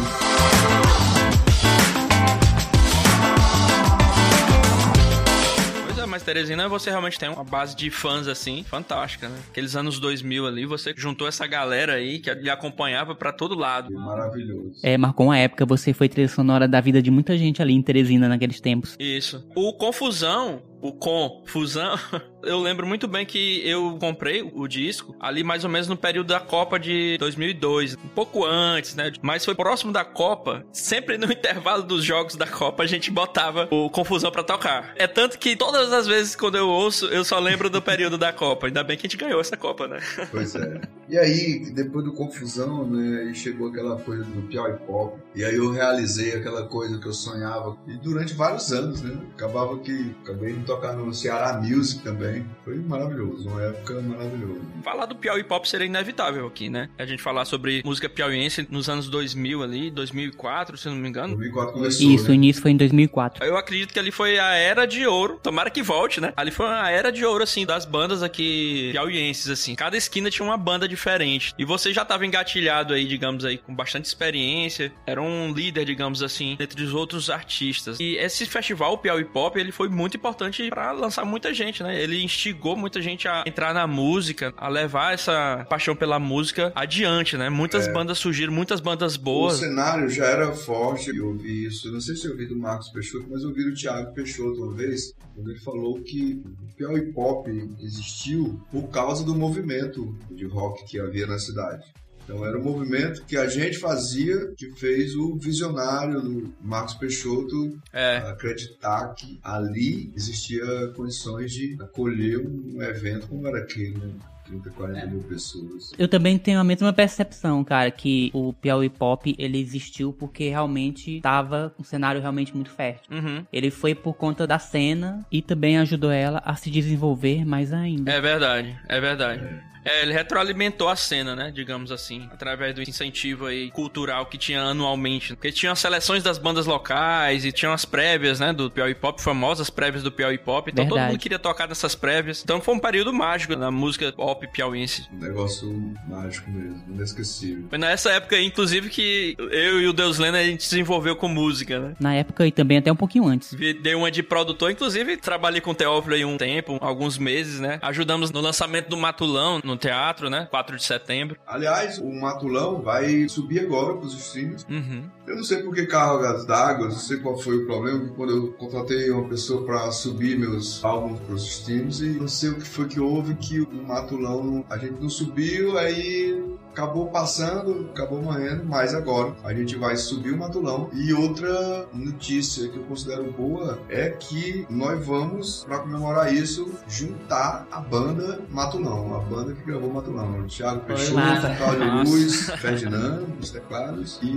Teresina, você realmente tem uma base de fãs, assim, fantástica, né? Aqueles anos 2000 ali, você juntou essa galera aí que lhe acompanhava pra todo lado. Maravilhoso. É, marcou uma época, você foi trilha sonora da vida de muita gente ali em Teresina naqueles tempos. Isso. O Confusão, o Confusão, *laughs* eu lembro muito bem que eu comprei o disco ali mais ou menos no período da Copa de 2002, um pouco antes, né? Mas foi próximo da Copa, sempre no *laughs* intervalo dos jogos da Copa a gente botava o Confusão pra tocar. É tanto que todas as vezes quando eu ouço, eu só lembro do período da Copa. Ainda bem que a gente ganhou essa Copa, né? Pois é. *laughs* E aí, depois do Confusão, né, e chegou aquela coisa do Piauí Pop, e aí eu realizei aquela coisa que eu sonhava, e durante vários anos, né, acabava que, acabei de tocar no Ceará Music também, foi maravilhoso, uma época maravilhosa. Falar do Piauí Pop seria inevitável aqui, né? A gente falar sobre música piauiense nos anos 2000 ali, 2004, se não me engano. 2004 começou, Isso, o né? início foi em 2004. Eu acredito que ali foi a era de ouro. Tomara que volte, né? Ali foi a era de ouro, assim, das bandas aqui piauienses, assim. Cada esquina tinha uma banda diferente. E você já tava engatilhado aí, digamos aí, com bastante experiência. Era um líder, digamos assim, entre os outros artistas. E esse festival, o Piauí Pop, ele foi muito importante pra lançar muita gente, né? Ele instigou muita gente a entrar na música, a levar essa paixão pela música adiante, né? Muitas bandas surgiram, muitas bandas O boas. cenário já era forte, eu ouvi isso, não sei se eu ouvi do Marcos Peixoto, mas eu ouvi do Thiago Peixoto uma vez, quando ele falou que o Piauí Pop existiu por causa do movimento de rock que havia na cidade. Então era um movimento que a gente fazia, que fez o visionário do Marcos Peixoto É. acreditar que ali existia condições de acolher um evento como era aquele, né? 30, 40 mil pessoas. Eu também tenho a mesma percepção, cara, que o Piauí Pop, ele existiu porque realmente tava um cenário realmente muito fértil. Uhum. Ele foi por conta da cena e também ajudou ela a se desenvolver mais ainda. É verdade, é verdade. É, ele retroalimentou a cena, né? Digamos assim, através do incentivo aí cultural que tinha anualmente. Porque tinha as seleções das bandas locais e tinha as prévias, né? Do Piauí Pop, famosas prévias do Piauí Pop. Então todo Verdade. mundo queria tocar nessas prévias. Então foi um período mágico na música pop piauiense. Um negócio mágico mesmo, inesquecível. Foi nessa época, aí, inclusive, que eu e o Deus Lena a gente se desenvolveu com música, né? Na época e também até um pouquinho antes. Dei uma de produtor, inclusive trabalhei com o Teófilo aí um tempo, alguns meses, né? Ajudamos no lançamento do Matulão no teatro, né? 4 de setembro. Aliás, o Matulão vai subir agora para os streams. Uhum. Eu não sei por que cargas d'água, não sei qual foi o problema, quando eu contratei uma pessoa para subir meus álbuns para os streams e não sei o que foi que houve que o Matulão, a gente não subiu, aí acabou passando, acabou morrendo, mas agora a gente vai subir o Matulão. E outra notícia que eu considero boa é que nós vamos, para comemorar isso, juntar a banda Matulão, a banda que gravou Matulão. O Thiago Peixoto, Cláudio Luz, Ferdinando, os teclados e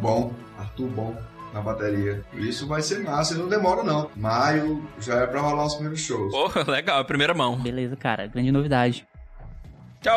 Bom, Arthur Bom na bateria. Isso vai ser massa e não demora não. Maio já é pra rolar os primeiros shows. Porra, legal, primeira mão. Beleza, cara, grande novidade.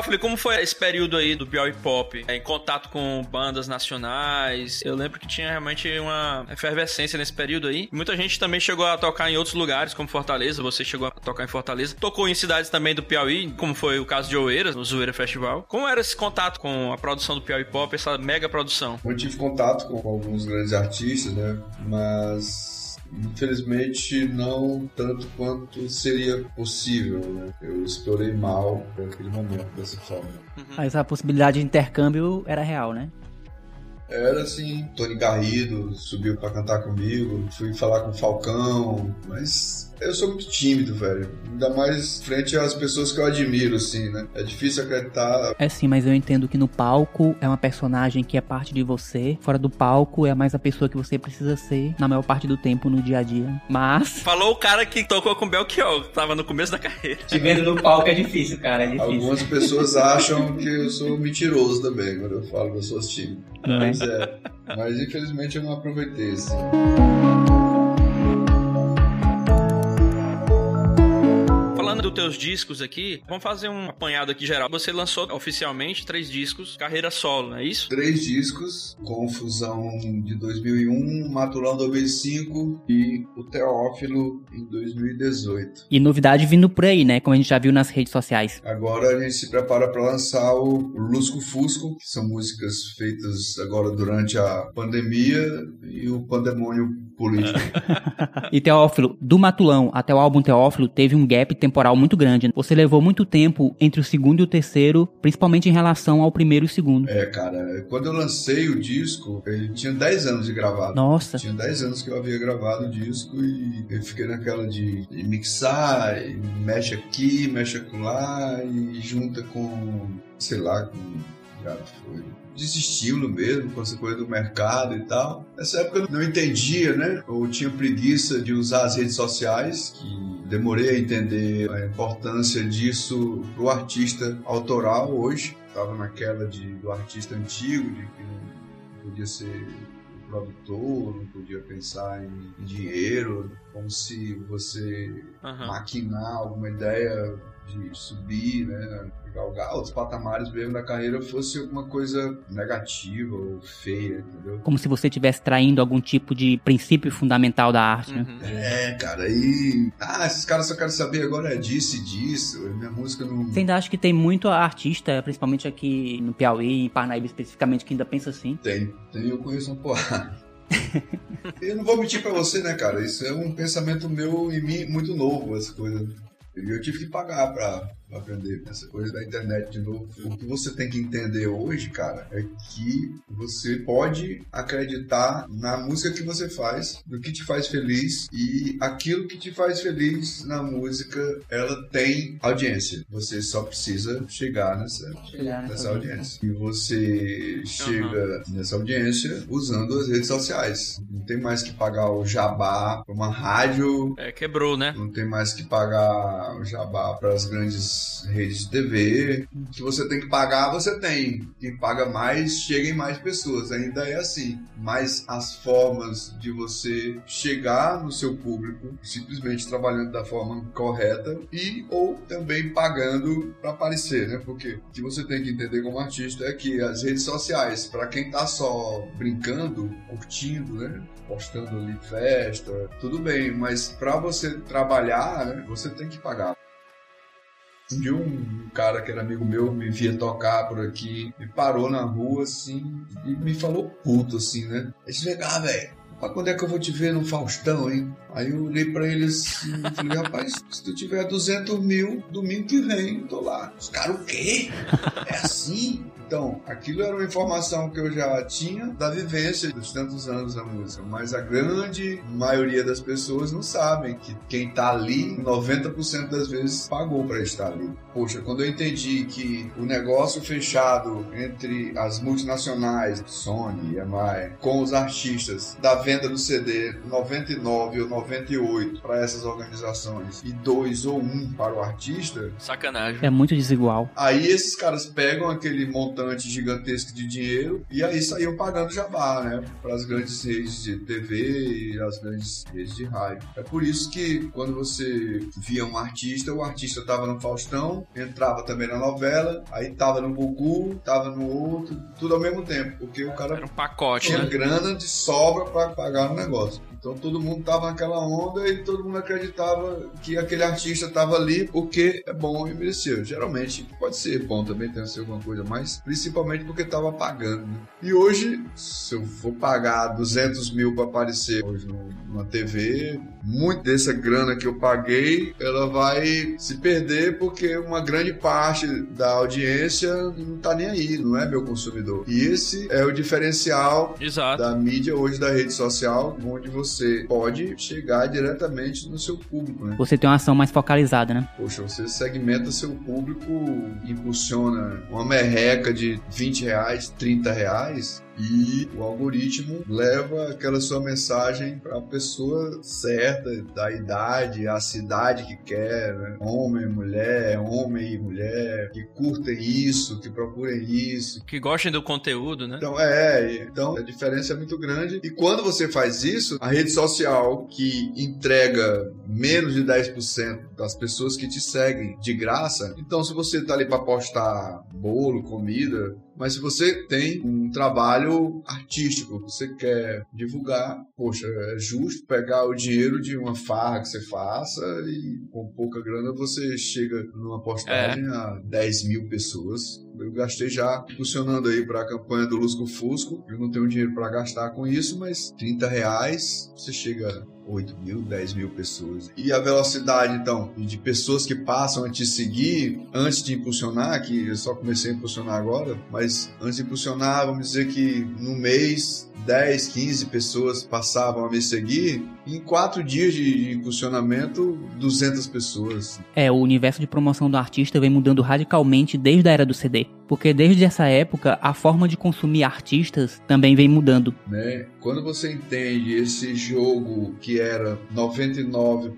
Felipe, como foi esse período aí do Piauí Pop? É, em contato com bandas nacionais? Eu lembro que tinha realmente uma efervescência nesse período aí. Muita gente também chegou a tocar em outros lugares, como Fortaleza. Você chegou a tocar em Fortaleza. Tocou em cidades também do Piauí, como foi o caso de Oeiras, no Zoeira Festival. Como era esse contato com a produção do Piauí Pop, essa mega produção? Eu tive contato com alguns grandes artistas, né? Mas Infelizmente, não tanto quanto seria possível. Né? Eu explorei mal naquele momento dessa forma. Uhum. Mas a possibilidade de intercâmbio era real, né? Era assim, Tony Garrido subiu para cantar comigo, fui falar com o Falcão, mas eu sou muito tímido, velho. Ainda mais frente às pessoas que eu admiro, assim, né? É difícil acreditar. É sim, mas eu entendo que no palco é uma personagem que é parte de você. Fora do palco é mais a pessoa que você precisa ser na maior parte do tempo no dia a dia. Mas. Falou o cara que tocou com Belchior, que tava no começo da carreira. Te vendo no palco é difícil, cara. É difícil. Algumas pessoas acham que eu sou mentiroso também quando eu falo que eu sou tímido. Mas é. Mas infelizmente eu não aproveitei, assim. Dos teus discos aqui, vamos fazer um apanhado aqui geral. Você lançou oficialmente três discos, carreira solo, não é isso? Três discos, Confusão de 2001, Matulão 2005 e o Teófilo em 2018. E novidade vindo por aí, né? Como a gente já viu nas redes sociais. Agora a gente se prepara para lançar o Lusco Fusco, que são músicas feitas agora durante a pandemia e o pandemônio político. *laughs* e Teófilo, do Matulão até o álbum Teófilo, teve um gap temporal muito grande. Você levou muito tempo entre o segundo e o terceiro, principalmente em relação ao primeiro e o segundo. É, cara, quando eu lancei o disco, ele tinha 10 anos de gravado. Nossa. Tinha 10 anos que eu havia gravado o disco e eu fiquei naquela de, mixar, mexe aqui, mexe acolá e junta com, sei lá, com já foi desestímulo mesmo, consequência do mercado e tal. Nessa época eu não entendia, né? Ou tinha preguiça de usar as redes sociais, que demorei a entender a importância disso pro artista autoral hoje. Estava naquela de, do artista antigo, de que não podia ser produtor, não podia pensar em dinheiro, como se você uhum. maquinar alguma ideia de subir, né, galgar outros patamares mesmo da carreira fosse alguma coisa negativa ou feia, entendeu? Como se você estivesse traindo algum tipo de princípio fundamental da arte, né? uhum. né? É, cara, e... Ah, esses caras só querem saber agora é disso e disso, minha música não... Você ainda acha que tem muito artista, principalmente aqui no Piauí, em Parnaíba especificamente, que ainda pensa assim? Tem, tem, eu conheço uma porra. *laughs* eu não vou mentir pra você, né, cara? Isso é um pensamento meu e mim muito novo, essa coisa. E eu tive que pagar pra aprender essa coisa da internet de novo. O que você tem que entender hoje, cara, é que você pode acreditar na música que você faz, no que te faz feliz e aquilo que te faz feliz na música, ela tem audiência. Você só precisa chegar nessa, chegar nessa audiência. E você chega uhum. nessa audiência usando as redes sociais. Não tem mais que pagar o jabá para uma rádio. É, quebrou, né? Não tem mais que pagar o jabá para as grandes redes de TV. que você tem que pagar, você tem. Quem paga mais, chega em mais pessoas. Ainda é assim. Mas as formas de você chegar no seu público, simplesmente trabalhando da forma correta e ou também pagando para aparecer, né? Porque o que você tem que entender como artista é que as redes sociais, para quem tá só brincando, curtindo, né? Postando ali festa, tudo bem, mas para você trabalhar, né? você tem que pagar. Um dia um cara que era amigo meu me via tocar por aqui, me parou na rua assim e me falou puto assim, né? Esse vem cá, velho. Pra quando é que eu vou te ver no Faustão, hein? Aí eu olhei pra ele assim falei, rapaz, se tu tiver 200 mil, domingo que vem, tô lá. Os caras, o quê? *laughs* É assim? Então, aquilo era uma informação que eu já tinha da vivência dos tantos anos da música, mas a grande maioria das pessoas não sabem que quem tá ali, 90% das vezes pagou para estar ali. Poxa, quando eu entendi que o negócio fechado entre as multinacionais, Sony, EMI, com os artistas, da venda do CD 99 ou 98 para essas organizações e 2 ou 1 um para o artista. Sacanagem. É muito desigual. Aí esses caras pegam aquele montante gigantesco de dinheiro e aí saíam pagando jabá, né? Para as grandes redes de TV e as grandes redes de rádio. É por isso que quando você via um artista, o artista estava no Faustão, entrava também na novela, aí tava no Gugu, tava no outro, tudo ao mesmo tempo, porque o cara Era um pacote, tinha né? grana de sobra para pagar o negócio. Então todo mundo tava naquela onda e todo mundo acreditava que aquele artista tava ali porque é bom e merecia. Geralmente pode ser bom também, tem ser alguma coisa, mas principalmente porque tava pagando. né? E hoje, se eu for pagar 200 mil para aparecer hoje no- numa TV, muito dessa grana que eu paguei, ela vai se perder porque uma grande parte da audiência não tá nem aí, não é meu consumidor. E esse é o diferencial Exato. da mídia hoje da rede social, onde você pode chegar diretamente no seu público, né? Você tem uma ação mais focalizada, né? Poxa, você segmenta seu público, impulsiona uma merreca de 20 reais, 30 reais e o algoritmo leva aquela sua mensagem para a pessoa certa, da idade, a cidade que quer, né? homem, mulher, homem e mulher, que curtem isso, que procurem isso, Que gostem do conteúdo, né? então, é, então a diferença é muito grande. E quando você faz isso, a rede social que entrega menos de 10% das pessoas que te seguem de graça, então se você tá ali para postar bolo, comida, mas se você tem um trabalho artístico, você quer divulgar, poxa, é justo pegar o dinheiro de uma farra que você faça e com pouca grana você chega numa postagem a 10 mil pessoas. Eu gastei já funcionando aí para a campanha do Lusco Fusco. Eu não tenho dinheiro para gastar com isso, mas 30 reais você chega a 8 mil, 10 mil pessoas. E a velocidade, então, de pessoas que passam a te seguir antes de impulsionar, que eu só comecei a impulsionar agora, mas antes de impulsionar, vamos dizer que no mês 10, 15 pessoas passavam a me seguir. Em quatro dias de impulsionamento, 200 pessoas. É, o universo de promoção do artista vem mudando radicalmente desde a era do CD. Porque desde essa época, a forma de consumir artistas também vem mudando. né? Quando você entende esse jogo que era 99%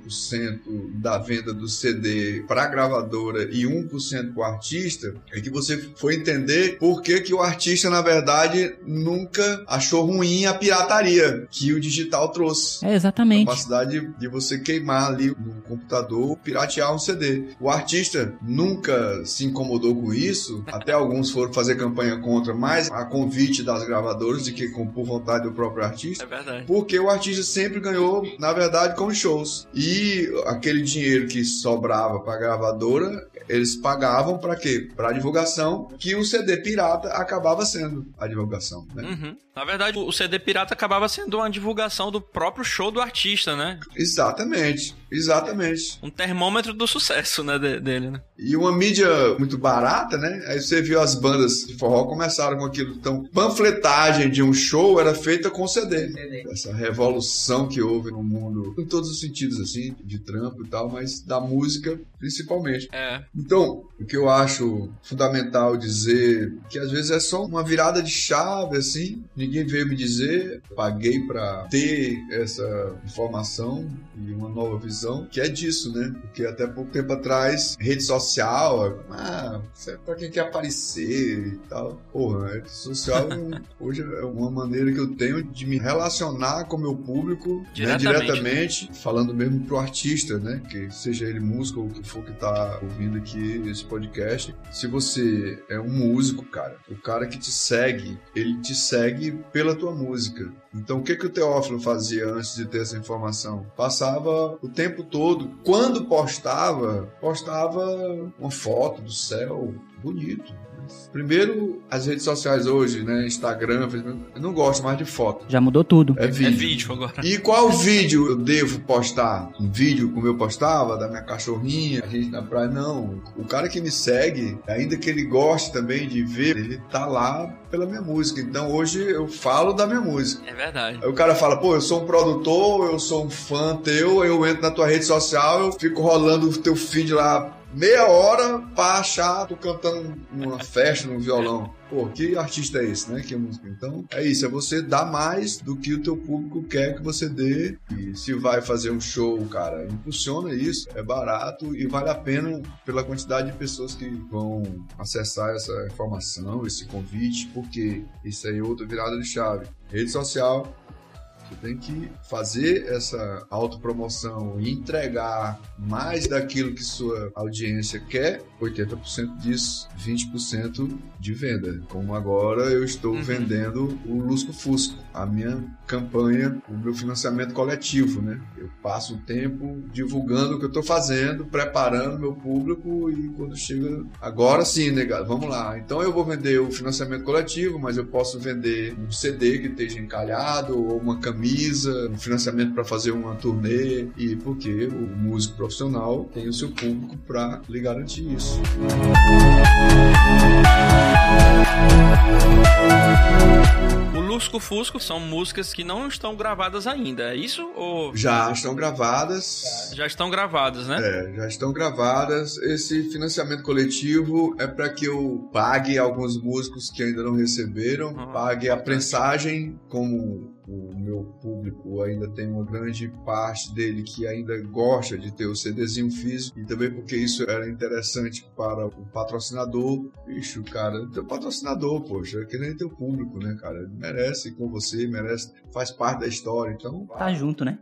da venda do CD para a gravadora e 1% para o artista, é que você foi entender por que, que o artista, na verdade, nunca achou ruim a pirataria que o digital trouxe. É, A exatamente. capacidade de você queimar ali no computador, piratear um CD. O artista nunca se incomodou com isso, até alguns foram fazer campanha contra, mas a convite das gravadoras de que por vontade do próprio artista. É verdade. Porque o artista sempre ganhou, na verdade, com shows. E aquele dinheiro que sobrava para a gravadora, eles pagavam para quê? Para divulgação, que o CD pirata acabava sendo a divulgação, né? Uhum. Na verdade, o CD pirata acabava sendo uma divulgação do próprio show do artista, né? Exatamente, exatamente. Um termômetro do sucesso, né, de- dele, né? E uma mídia muito barata, né? Aí você viu as bandas de forró começaram com aquilo. Então, panfletagem de um show era feita com CD. Essa revolução que houve no mundo, em todos os sentidos, assim, de trampo e tal, mas da música principalmente. É. Então, o que eu acho fundamental dizer que às vezes é só uma virada de chave, assim. Ninguém veio me dizer, paguei pra ter essa informação e uma nova visão, que é disso, né? Porque até pouco tempo atrás, rede social, ah, isso é pra quem quer aparecer e tal. Porra, a rede social *laughs* hoje é uma maneira que eu tenho de me relacionar com o meu público né, Diretamente. diretamente falando mesmo pro artista, né? Que seja ele músico ou o que for que tá ouvindo aqui esse podcast. Se você é um músico, cara, o cara que te segue, ele te segue pela tua música. Então, o que, que o Teófilo fazia antes de ter essa informação? Passava o tempo todo, quando postava, postava uma foto do céu bonito. Mais. Primeiro, as redes sociais hoje, né? Instagram, Facebook, eu não gosto mais de foto. Já mudou tudo. É vídeo. É vídeo agora. E qual vídeo eu devo postar? Um vídeo como eu postava, da minha cachorrinha, a gente na praia? Não. O cara que me segue, ainda que ele goste também de ver, ele tá lá pela minha música. Então hoje eu falo da minha música. É verdade. Aí o cara fala, pô, eu sou um produtor, eu sou um fã teu, eu entro na tua rede social, eu fico rolando o teu feed lá meia hora pra achar tu cantando numa festa, num violão. Pô, que artista é esse, né? Que música. Então, é isso, é você dar mais do que o teu público quer que você dê. E se vai fazer um show, cara, impulsiona isso, é barato e vale a pena pela quantidade de pessoas que vão acessar essa informação, esse convite, porque isso aí é outra virada de chave. Rede social, você tem que fazer essa autopromoção e entregar mais daquilo que sua audiência quer, 80% disso, 20% de venda. Como agora eu estou Uhum. vendendo o Lusco Fusco, a minha campanha, o meu financiamento coletivo, né? Eu passo o tempo divulgando o que eu estou fazendo, preparando meu público e quando chega agora sim, negado, vamos lá. Então eu vou vender o financiamento coletivo, mas eu posso vender um CD que esteja encalhado ou uma camisa, um financiamento para fazer uma turnê e porque o músico profissional tem o seu público para lhe garantir isso. O Lusco Fusco são músicas que não estão gravadas ainda, é isso? Ou Já estão gravadas. já estão gravadas, né? É, já estão gravadas. Esse financiamento coletivo é para que eu pague alguns músicos que ainda não receberam, Ah, pague a prensagem, como o meu público ainda tem uma grande parte dele que ainda gosta de ter o CDzinho físico, e também porque isso era interessante para o patrocinador. Bicho, cara, teu patrocinador, poxa, é que nem teu público, né, cara? Merece com você, merece, faz parte da história, então Tá junto, né?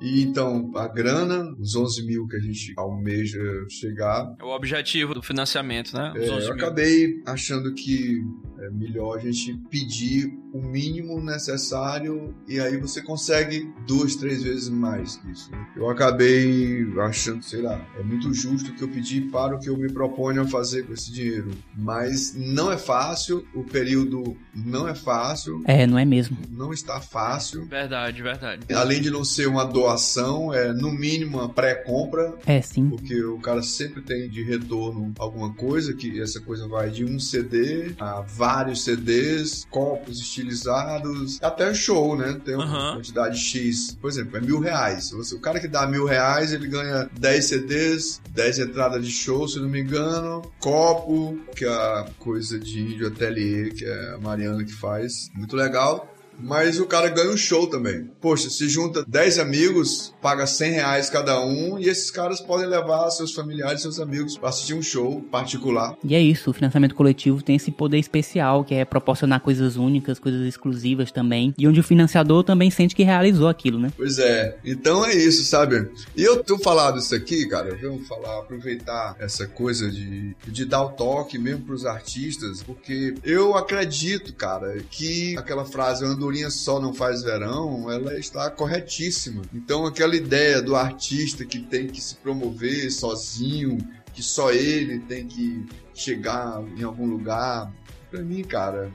e então, a grana, os 11 mil que a gente almeja chegar, É o objetivo do financiamento, né? Os é, 11 eu mil. acabei achando que é melhor a gente pedir o mínimo necessário e aí você consegue duas, três vezes mais que isso. né? Eu acabei achando, sei lá, é muito justo que eu pedi para o que eu me proponho a fazer com esse dinheiro. Mas não é fácil, o período não é fácil, É, não é mesmo. não está fácil. Verdade, verdade. Além de não ser uma doação, é no mínimo uma pré-compra, É, sim. porque o cara sempre tem de retorno alguma coisa, que essa coisa vai de um CD a vários CDs, copos estilizados, até show, né? Tem uma Aham. quantidade X. Por exemplo, é mil reais. O cara que dá mil reais, ele ganha 10 CDs, 10 entradas de show, se não me engano, copo, que é a coisa de índio ateliê, que é a Mariana que faz. Muito legal. Mas o cara ganha um show também. Poxa, se junta 10 amigos, paga 100 reais cada um, e esses caras podem levar seus familiares, seus amigos para assistir um show particular. E é isso, o financiamento coletivo tem esse poder especial, que é proporcionar coisas únicas, coisas exclusivas também, e onde o financiador também sente que realizou aquilo, né? Pois é, então é isso, sabe? E eu tô falando isso aqui, cara, eu venho falar, aproveitar essa coisa de, de dar o toque mesmo pros artistas, porque eu acredito, cara, que aquela frase andorinha só não faz verão, ela está corretíssima. Então aquela ideia do artista que tem que se promover sozinho, que só ele tem que chegar em algum lugar, pra mim, cara,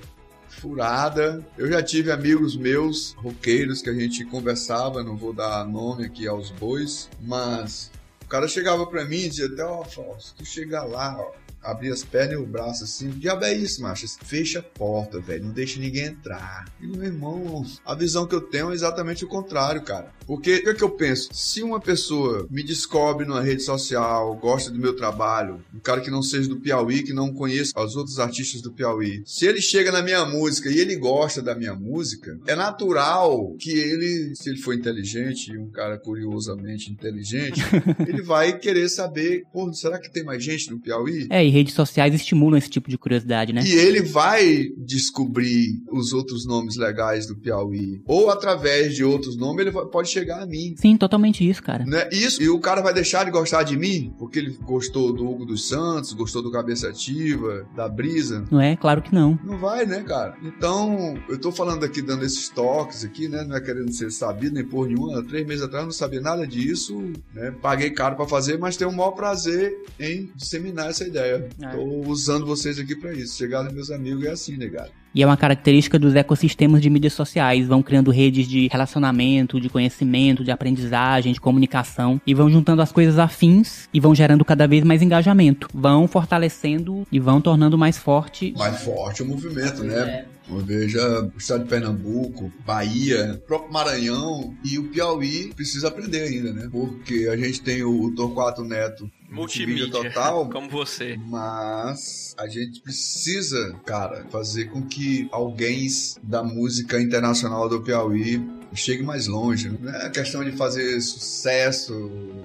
furada. Eu já tive amigos meus, roqueiros, que a gente conversava, não vou dar nome aqui aos bois, mas o cara chegava pra mim e dizia até, ó, Fausto, tu chega lá, ó, abrir as pernas e o braço assim, diabo é isso, macho? Fecha a porta, velho, não deixa ninguém entrar. E meu irmão, a visão que eu tenho é exatamente o contrário, cara. Porque o que, é que eu penso? Se uma pessoa me descobre numa rede social, gosta do meu trabalho, um cara que não seja do Piauí, que não conheça os outros artistas do Piauí, se ele chega na minha música e ele gosta da minha música, é natural que ele, se ele for inteligente, um cara curiosamente inteligente, *laughs* ele vai querer saber, pô, será que tem mais gente no Piauí? É, e redes sociais estimulam esse tipo de curiosidade, né? E ele vai descobrir os outros nomes legais do Piauí. Ou através de outros nomes, ele pode chegar a mim. Sim, totalmente isso, cara. Né? Isso, e o cara vai deixar de gostar de mim porque ele gostou do Hugo dos Santos, gostou do Cabeça Ativa, da Brisa. Não é? Claro que não. Não vai, né, cara? Então, eu tô falando aqui, dando esses toques aqui, né? Não é querendo ser sabido nem por nenhuma. Três meses atrás eu não sabia nada disso, né? Paguei caro pra fazer, mas tenho o maior prazer em disseminar essa ideia. É. Tô usando vocês aqui pra isso. Chegar nos meus amigos é assim, negado. E é uma característica dos ecossistemas de mídias sociais. Vão criando redes de relacionamento, de conhecimento, de aprendizagem, de comunicação. E vão juntando as coisas afins e vão gerando cada vez mais engajamento. Vão fortalecendo e vão tornando mais forte. Mais forte o movimento, né? É. Veja o estado de Pernambuco, Bahia, o próprio Maranhão e o Piauí precisa aprender ainda, né? Porque a gente tem o Torquato Neto multimídia total, como você. Mas a gente precisa, cara, fazer com que alguém da música internacional do Piauí chegue mais longe. Não é questão de fazer sucesso,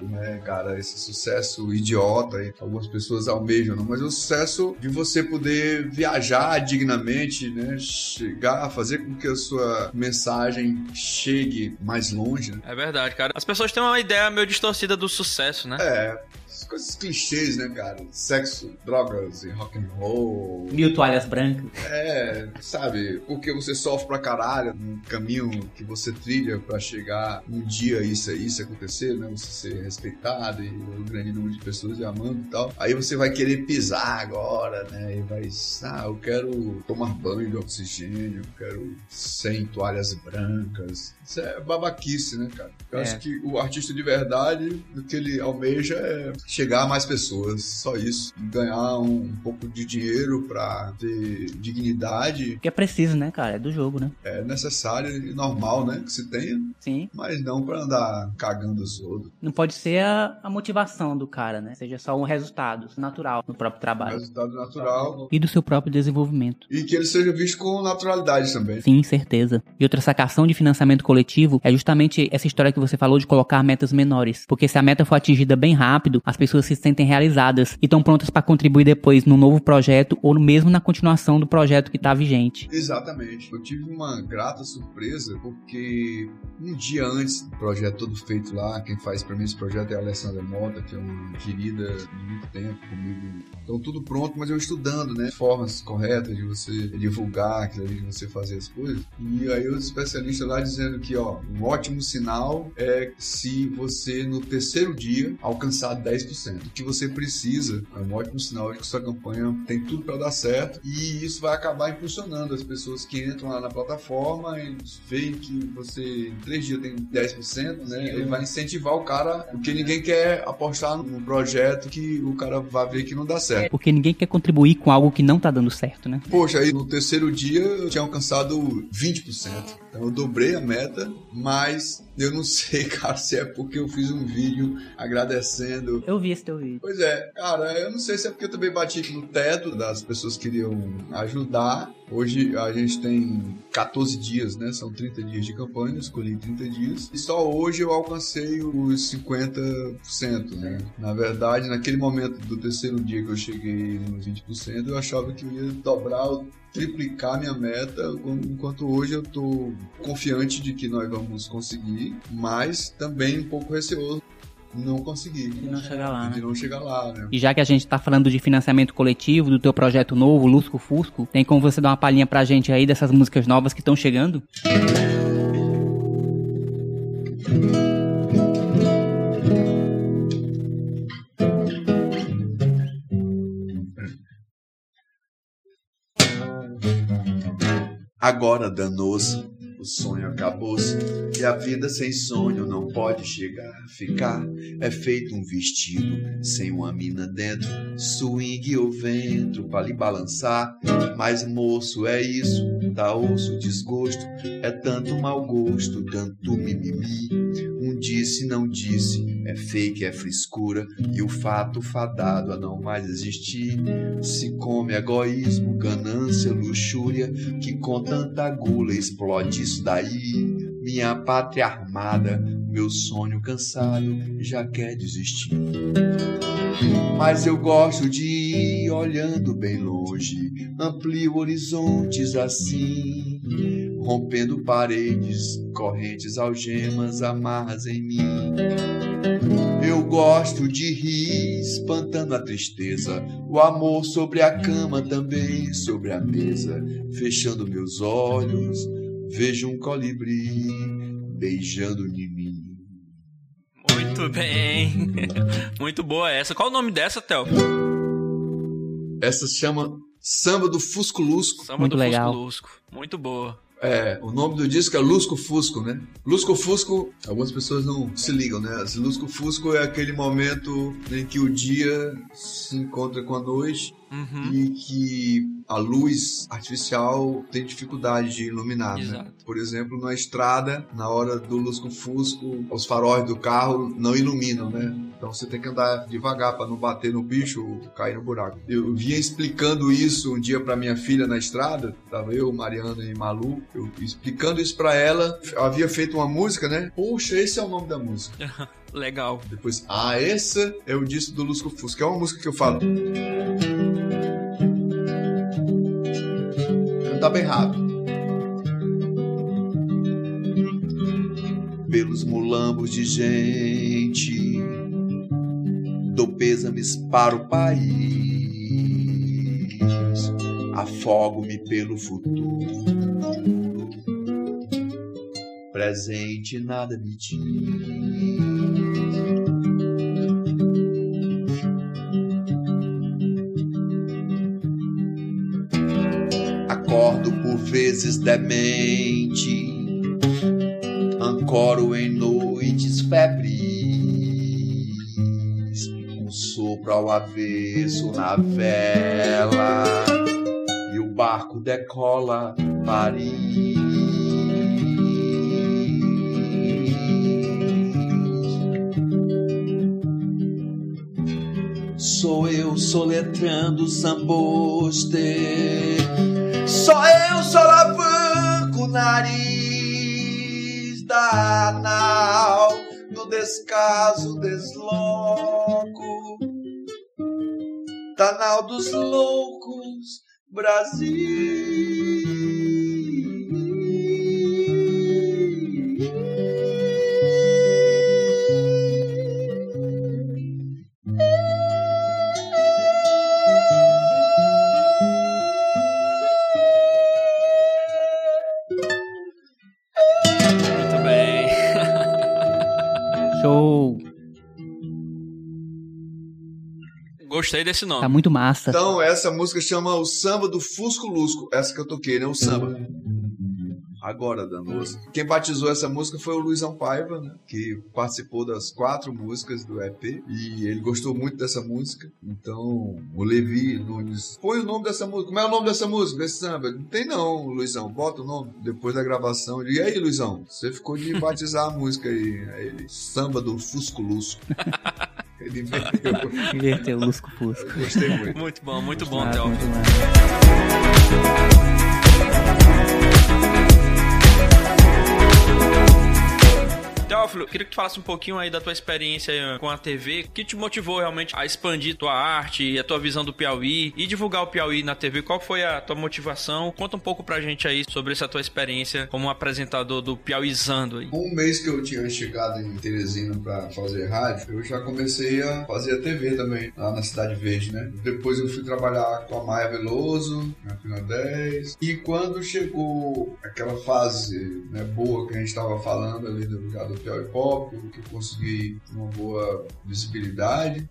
né, cara? Esse sucesso idiota aí, algumas pessoas almejam, não, mas o sucesso de você poder viajar dignamente, né? Chegar, fazer com que a sua mensagem chegue mais longe. Né? É verdade, cara. As pessoas têm uma ideia meio distorcida do sucesso, né? É coisas clichês, né, cara? Sexo, drogas e rock and roll. Mil toalhas brancas. É, sabe? Porque você sofre pra caralho no caminho que você trilha pra chegar um dia isso, isso acontecer, né? Você ser respeitado e um grande número de pessoas amando e tal. Aí você vai querer pisar agora, né? E vai, ah, eu quero tomar banho de oxigênio, eu quero 100 toalhas brancas. Isso é babaquice, né, cara? Eu é. acho que o artista de verdade, o que ele almeja é chegar a mais pessoas, só isso. Ganhar um, um pouco de dinheiro pra ter dignidade. Que é preciso, né, cara? É do jogo, né? É necessário e normal, né? Que se tenha. Sim. Mas não pra andar cagando os outros. Não pode ser a, a motivação do cara, né? Seja só um resultado natural no próprio trabalho. Resultado natural. E do seu próprio desenvolvimento. E que ele seja visto com naturalidade também. Sim, certeza. E outra sacação de financiamento coletivo é justamente essa história que você falou de colocar metas menores. Porque se a meta for atingida bem rápido, as pessoas se sentem realizadas e estão prontas para contribuir depois no novo projeto ou mesmo na continuação do projeto que está vigente. Exatamente. Eu tive uma grata surpresa porque um dia antes do projeto todo feito lá, quem faz para mim esse projeto é a Alessandra Mota, que é uma querida de muito tempo comigo. Então tudo pronto, mas eu estudando, né? Formas corretas de você divulgar, de você fazer as coisas. E aí os especialistas lá dizendo que, ó, um ótimo sinal é se você no terceiro dia alcançar 10%. O que você precisa é um ótimo sinal de que sua campanha tem tudo para dar certo e isso vai acabar impulsionando as pessoas que entram lá na plataforma e veem que você em três dias tem 10%, né? Ele vai incentivar o cara, porque ninguém quer apostar num projeto que o cara vai ver que não dá certo. Porque ninguém quer contribuir com algo que não tá dando certo, né? Poxa, aí no terceiro dia eu tinha alcançado 20%. Então eu dobrei a meta, mas eu não sei, *laughs* cara, se é porque eu fiz um vídeo agradecendo. Eu vi esse teu vídeo. Pois é, cara, eu não sei se é porque eu também bati no teto das pessoas que queriam ajudar. Hoje a gente tem 14 dias, né? São 30 dias de campanha, escolhi 30 dias. E só hoje eu alcancei os 50%, né? Na verdade, naquele momento do terceiro dia que eu cheguei nos 20%, eu achava que eu ia dobrar triplicar minha meta, enquanto hoje eu tô confiante de que nós vamos conseguir, mas também um pouco receoso não conseguir. De não chegar lá. De né? não chegar lá, né? E já que a gente tá falando de financiamento coletivo, do teu projeto novo, Lusco Fusco, tem como você dar uma palhinha pra gente aí dessas músicas novas que estão chegando? Agora danou-se, o sonho acabou-se, e a vida sem sonho não pode chegar. Ficar é feito um vestido, sem uma mina dentro, swing ou vento pra lhe balançar. Mas moço, é isso, dá osso, desgosto, é tanto mau gosto, tanto mimimi. Um disse, não disse, é fake, é frescura, e o fato fadado a não mais existir. Se come egoísmo, ganância, luxúria, que com tanta gula explode isso daí. Minha pátria armada, meu sonho cansado, já quer desistir. Mas eu gosto de ir olhando bem longe, amplio horizontes assim, rompendo paredes, correntes, algemas, amarras em mim. Eu gosto de rir, espantando a tristeza, o amor sobre a cama também, sobre a mesa, fechando meus olhos, vejo um colibri beijando em mim. Muito bem. *laughs* Muito boa essa. Qual o nome dessa, Théo? Essa se chama Samba do Fusco Lusco. Samba Muito do legal. Fusco Lusco. Muito boa. É, o nome do disco é Lusco Fusco, né? Lusco Fusco, algumas pessoas não se ligam, né? Lusco Fusco é aquele momento em que o dia se encontra com a noite Uhum. e que a luz artificial tem dificuldade de iluminar, né? Por exemplo, na estrada, na hora do lusco-fusco, os faróis do carro não iluminam, né? Então você tem que andar devagar para não bater no bicho ou cair no buraco. Eu vinha explicando isso um dia para minha filha na estrada, tava eu, Mariana e Malu, eu explicando isso para ela, eu havia feito uma música, né? Poxa, esse é o nome da música. *laughs* Legal. Depois, ah, esse é o disco do Lusco Fusco, que é uma música que eu falo. Bem rápido. Pelos mulambos de gente, dou pêsames para o país, afogo-me pelo futuro, presente nada me diz. Acordo por vezes demente, ancoro em noites febris, um sopro ao avesso na vela e o barco decola Paris. Sou eu soletrando samboste. Só eu solavanco o nariz da nau. No descaso desloco. Da nau dos loucos, Brasil. Gostei desse nome. Tá muito massa. Então, essa música chama O Samba do Fusco Lusco. Essa que eu toquei, né? O samba. Agora, Danoso. Quem batizou essa música foi o Luizão Paiva, né? Que participou das quatro músicas do EP. E ele gostou muito dessa música. Então, o Levi Nunes. Põe o nome dessa música. Como é o nome dessa música? Desse samba? Não tem não, Luizão. Bota o nome. Depois da gravação. E aí, Luizão? Você ficou de batizar a música aí. Aí ele, Samba do Fusco Lusco. *laughs* Ele inverteu. Inverteu, Lusco Fusco. Gostei muito. Muito bom, muito bom, Theo. muito massa. Teófilo, queria que tu falasse um pouquinho aí da tua experiência com a TV, o que te motivou realmente a expandir tua arte e a tua visão do Piauí e divulgar o Piauí na TV. Qual foi a tua motivação? Conta um pouco pra gente aí sobre essa tua experiência como apresentador do Piauizando aí. Um mês que eu tinha chegado em Teresina pra fazer rádio, eu já comecei a fazer a TV também, lá na Cidade Verde, né? Depois eu fui trabalhar com a Maia Veloso, na Fina 10. E quando chegou aquela fase né, boa que a gente estava falando ali do, do Piauí Pop, que eu consegui uma boa visibilidade,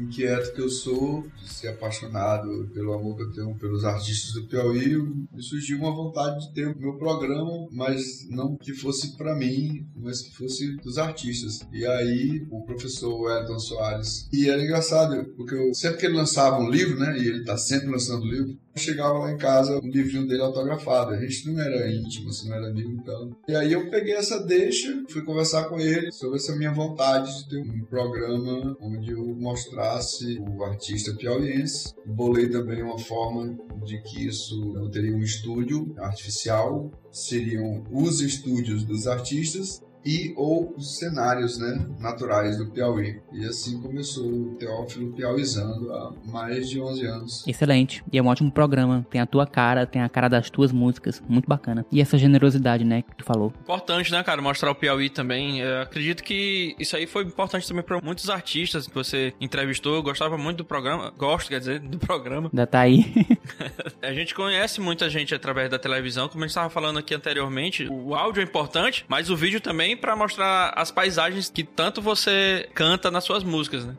inquieto que eu sou, de ser apaixonado pelo amor que eu tenho pelos artistas do Piauí, me surgiu uma vontade de ter o meu programa, mas não que fosse para mim, mas que fosse dos artistas. E aí o professor Wellington Soares, e era engraçado, porque eu, sempre que ele lançava um livro, né, e ele tá sempre lançando livro, eu chegava lá em casa, um livrinho dele autografado. A gente não era íntimo, assim, não era amigo, então. E aí eu peguei essa deixa, fui conversar com ele sobre essa minha vontade de ter um programa onde eu o artista piauiense. Bolei também uma forma de que isso não teria um estúdio artificial, seriam os estúdios dos artistas e ou os cenários né, naturais do Piauí. E assim começou o Teófilo Piauizando há mais de 11 anos. Excelente. E é um ótimo programa. Tem a tua cara, tem a cara das tuas músicas. Muito bacana. E essa generosidade, né, que tu falou. Importante, né, cara, mostrar o Piauí também. Eu acredito que isso aí foi importante também para muitos artistas que você entrevistou. Eu gostava muito do programa, gosto, quer dizer, do programa. Ainda tá aí. *laughs* *laughs* A gente conhece muita gente através da televisão, como a gente estava falando aqui anteriormente. O áudio é importante, mas o vídeo também para mostrar as paisagens que tanto você canta nas suas músicas, né?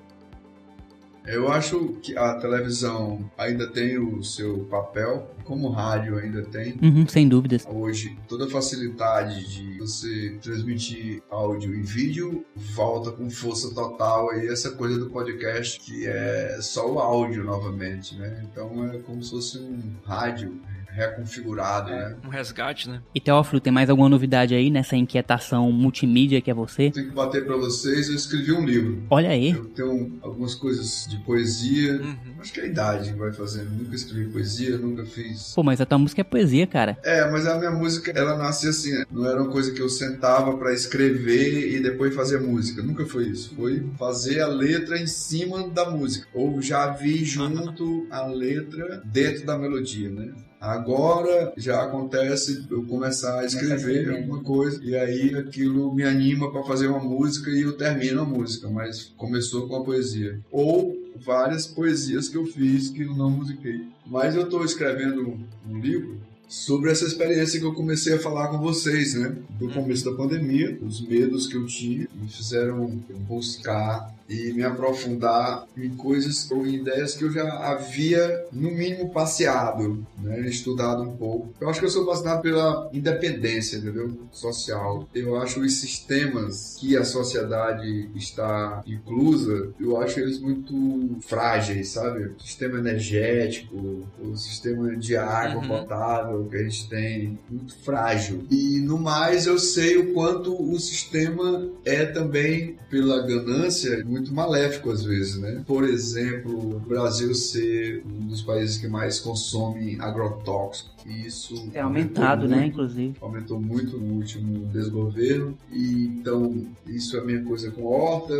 Eu acho que a televisão ainda tem o seu papel, como o rádio ainda tem. Uhum, sem dúvidas. Hoje, toda a facilidade de você transmitir áudio e vídeo volta com força total aí essa coisa do podcast que é só o áudio novamente, né? Então é como se fosse um rádio reconfigurado, é, né? Um resgate, né? E Teófilo, tem mais alguma novidade aí nessa inquietação multimídia que é você? Tenho que bater para vocês, eu escrevi um livro. Olha aí. Eu tenho algumas coisas de poesia. Uhum. Acho que é a idade vai fazendo. Nunca escrevi poesia, nunca fiz. Pô, mas a tua música é poesia, cara. É, mas a minha música, ela nasce assim, né? não era uma coisa que eu sentava para escrever e depois fazer música. Nunca foi isso. Foi fazer a letra em cima da música. Ou já vi junto a letra dentro da melodia, né? Agora já acontece eu começar a escrever alguma coisa e aí aquilo me anima para fazer uma música e eu termino a música, mas começou com a poesia. Ou várias poesias que eu fiz que eu não musiquei. Mas eu estou escrevendo um livro sobre essa experiência que eu comecei a falar com vocês, né? Do começo da pandemia, os medos que eu tinha me fizeram buscar e me aprofundar em coisas ou em ideias que eu já havia, no mínimo, passeado, né? estudado um pouco. Eu acho que eu sou fascinado pela independência entendeu? social. Eu acho os sistemas que a sociedade está inclusa, eu acho eles muito frágeis, sabe? O sistema energético, o sistema de água uhum. potável que a gente tem, muito frágil. E no mais, eu sei o quanto o sistema é também, pela ganância, muito maléfico às vezes, né? Por exemplo, o Brasil ser um dos países que mais consome agrotóxicos. Isso é aumentado, né, muito, né, inclusive. Aumentou muito no último desgoverno. E então, isso é a minha coisa com horta.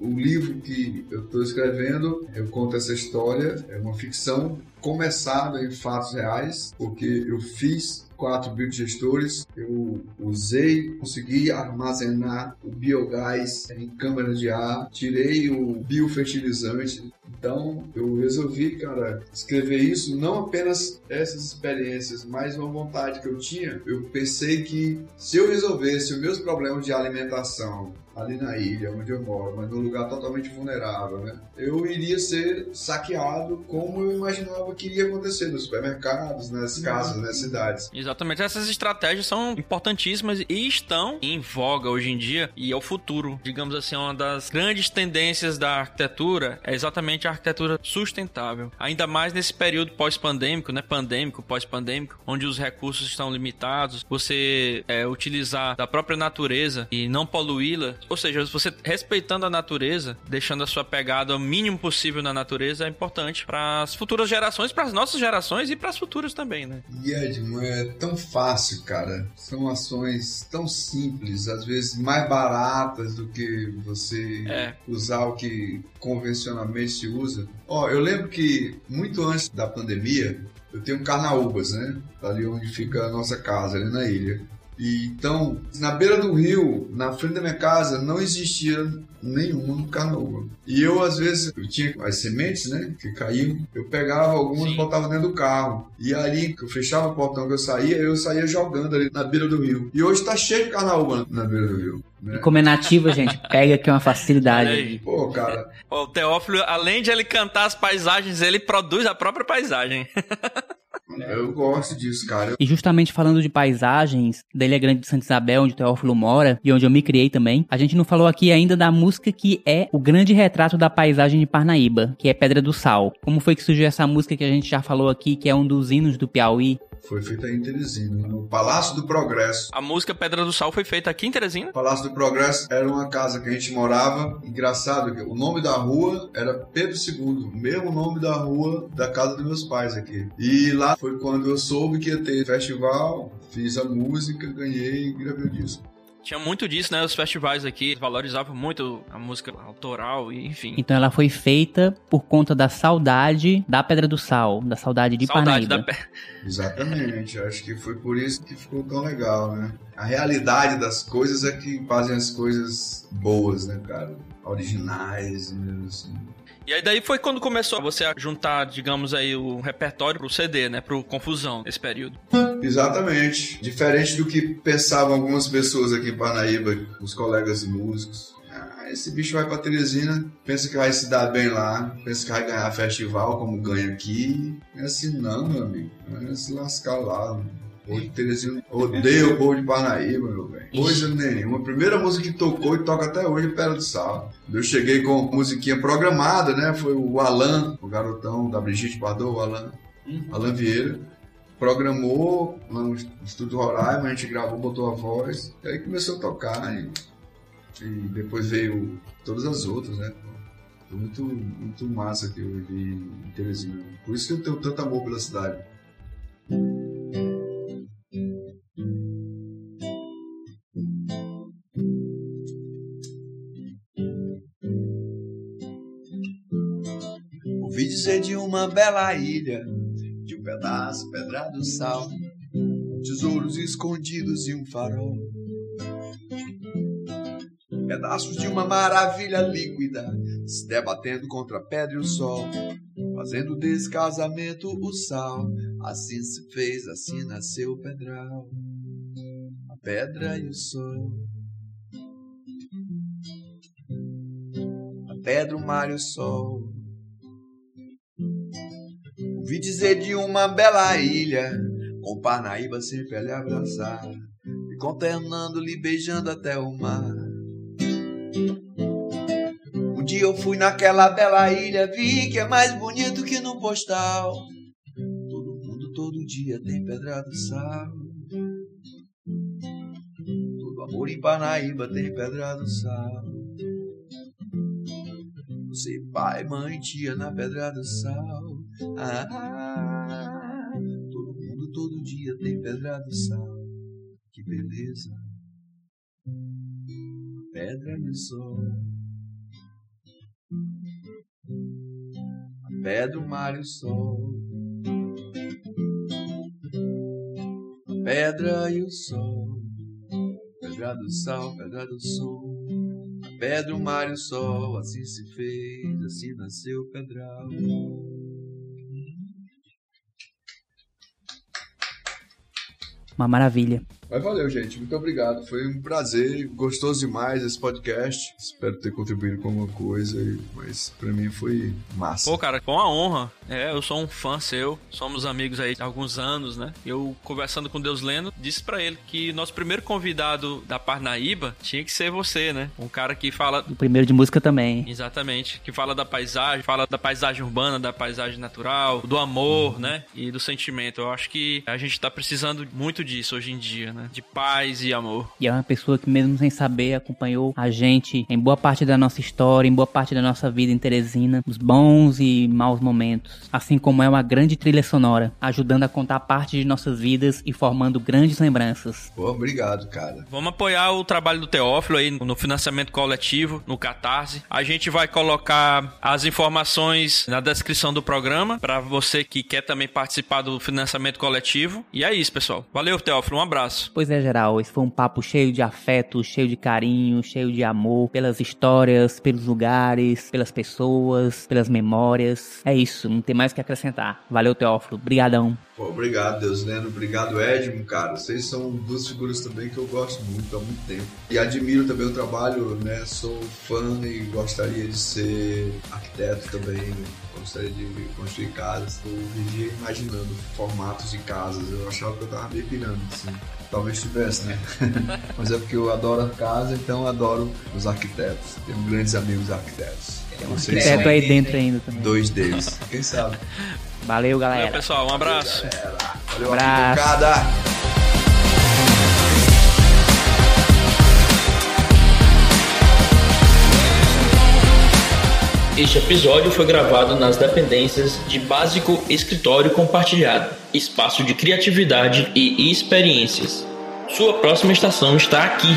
O livro que eu estou escrevendo, eu conto essa história, é uma ficção começada em fatos reais, porque eu fiz quatro biodigestores, eu usei, consegui armazenar o biogás em câmara de ar, tirei o biofertilizante. Então eu resolvi, cara, escrever isso, não apenas essas experiências, mas uma vontade que eu tinha. Eu pensei que se eu resolvesse os meus problemas de alimentação ali na ilha onde eu moro, mas num lugar totalmente vulnerável, né? Eu iria ser saqueado como eu imaginava que iria acontecer nos supermercados, nas casas, nas cidades. Exatamente, essas estratégias são importantíssimas e estão em voga hoje em dia e é o futuro. Digamos assim, uma das grandes tendências da arquitetura é exatamente a arquitetura sustentável. Ainda mais nesse período pós-pandêmico, né? Pandêmico, pós-pandêmico, onde os recursos estão limitados, você é, utilizar da própria natureza e não poluí-la ou seja, você respeitando a natureza, deixando a sua pegada o mínimo possível na natureza é importante para as futuras gerações, para as nossas gerações e para as futuras também, né? E Edmo, é tão fácil, cara. São ações tão simples, às vezes mais baratas do que você é. usar o que convencionalmente se usa. Ó, eu lembro que muito antes da pandemia, eu tenho um Carnaúbas, né? Ali onde fica a nossa casa, ali na ilha. E, então, na beira do rio, na frente da minha casa, não existia nenhuma no carnaúba. E eu, às vezes, eu tinha as sementes, né, que caíam, eu pegava algumas e botava dentro do carro. E ali, eu fechava o portão que eu saía, eu saía jogando ali na beira do rio. E hoje tá cheio de carnaúba na beira do rio. Né? E como é nativa, gente, pega que é uma facilidade. Pô, cara. O Teófilo, além de ele cantar as paisagens, ele produz a própria paisagem. *laughs* Eu gosto disso, cara. E justamente falando de paisagens, da Ilha Grande de Santa Isabel, onde o Teófilo mora e onde eu me criei também, a gente não falou aqui ainda da música que é o grande retrato da paisagem de Parnaíba, que é Pedra do Sal. Como foi que surgiu essa música que a gente já falou aqui, que é um dos hinos do Piauí? Foi feita em Teresina, no Palácio do Progresso. A música Pedra do Sal foi feita aqui em Teresina? Palácio do Progresso era uma casa que a gente morava. Engraçado, o nome da rua era Pedro II, o mesmo nome da rua da casa dos meus pais aqui. E lá foi quando eu soube que ia ter festival, fiz a música, ganhei e gravei o disco. Tinha muito disso, né? Os festivais aqui valorizavam muito a música autoral e enfim. Então ela foi feita por conta da saudade da Pedra do Sal, da saudade de saudade Parnaíba. Da... Exatamente, acho que foi por isso que ficou tão legal, né? A realidade das coisas é que fazem as coisas boas, né, cara? Originais, mesmo assim. E aí daí foi quando começou você a juntar, digamos aí, o repertório pro CD, né? Pro Confusão, nesse período. Exatamente. Diferente do que pensavam algumas pessoas aqui em Parnaíba, os colegas músicos. Ah, esse bicho vai pra Teresina, pensa que vai se dar bem lá, pensa que vai ganhar festival como ganha aqui. É assim não, meu amigo. É se lascar lá. O povo de Teresina odeia o povo de Parnaíba, meu velho. Coisa nenhuma. A primeira música que tocou e toca até hoje é Pera do Sal. Eu cheguei com musiquinha programada, né? Foi o Alan, o garotão da Brigitte Bardot, o Alan. Alan Vieira programou lá no Estúdio Roraima, a gente gravou, botou a voz, e aí começou a tocar, e, e depois veio todas as outras, né? Foi muito, muito massa que eu vivi em Teresina. Por isso que eu tenho tanto amor pela cidade. Uma bela ilha, de um pedaço pedrado sal, tesouros escondidos e um farol. Pedaços de uma maravilha líquida, se debatendo contra a pedra e o sol, fazendo desse casamento o sal. Assim se fez, assim nasceu o pedral, a pedra e o sol. A pedra, o mar e o sol. Ouvi dizer de uma bela ilha, com Parnaíba sempre a lhe abraçar, e contemplando-lhe beijando até o mar. Um dia eu fui naquela bela ilha, vi que é mais bonito que no postal. Todo mundo todo dia tem pedra do sal. Todo amor em Parnaíba tem pedra do sal. Você, pai, mãe, tia na pedra do sal. Ah, todo mundo todo dia tem pedra do sal. Que beleza. Pedra do sol. A pedra, o mar e o sol. A pedra e o sol. Pedra do sal, pedra do sol. A pedra, o mar e o sol. Assim se fez, assim nasceu o pedral. Uma maravilha. Mas valeu, gente. Muito obrigado. Foi um prazer. Gostoso demais esse podcast. Espero ter contribuído com alguma coisa. Mas pra mim foi massa. Pô, cara, com a honra. É, eu sou um fã seu. Somos amigos aí há alguns anos, né? Eu, conversando com Deus Lendo, disse para ele que nosso primeiro convidado da Parnaíba tinha que ser você, né? Um cara que fala. O primeiro de música também. Exatamente. Que fala da paisagem, fala da paisagem urbana, da paisagem natural, do amor, né? E do sentimento. Eu acho que a gente tá precisando muito disso hoje em dia, né? De paz e amor. E é uma pessoa que, mesmo sem saber, acompanhou a gente em boa parte da nossa história, em boa parte da nossa vida em Teresina, os bons e maus momentos. Assim como é uma grande trilha sonora, ajudando a contar parte de nossas vidas e formando grandes lembranças. Pô, obrigado, cara. Vamos apoiar o trabalho do Teófilo aí no financiamento coletivo, no Catarse. A gente vai colocar as informações na descrição do programa para você que quer também participar do financiamento coletivo. E é isso, pessoal. Valeu, Teófilo. Um abraço. Pois é, geral, esse foi um papo cheio de afeto, cheio de carinho, cheio de amor pelas histórias, pelos lugares, pelas pessoas, pelas memórias. É isso, não tem mais o que acrescentar. Valeu, Teófilo. Brigadão. Pô, obrigado, Deus Lendo. Obrigado, Edmo, cara. Vocês são duas figuras também que eu gosto muito há muito tempo. E admiro também o trabalho, né? Sou fã e gostaria de ser arquiteto também. Gostaria de construir casas. Eu vivia imaginando formatos de casas. Eu achava que eu tava meio pirando, assim. Talvez tivesse, né? *laughs* Mas é porque eu adoro a casa, então eu adoro os arquitetos. Tenho grandes amigos arquitetos. Vocês Teto são aí dentro ainda também. dois deles. Quem sabe? Valeu, Valeu, galera. pessoal. Um abraço. Valeu, Abraço. Este episódio foi gravado nas dependências de Básico Escritório Compartilhado, espaço de criatividade e experiências. Sua próxima estação está aqui.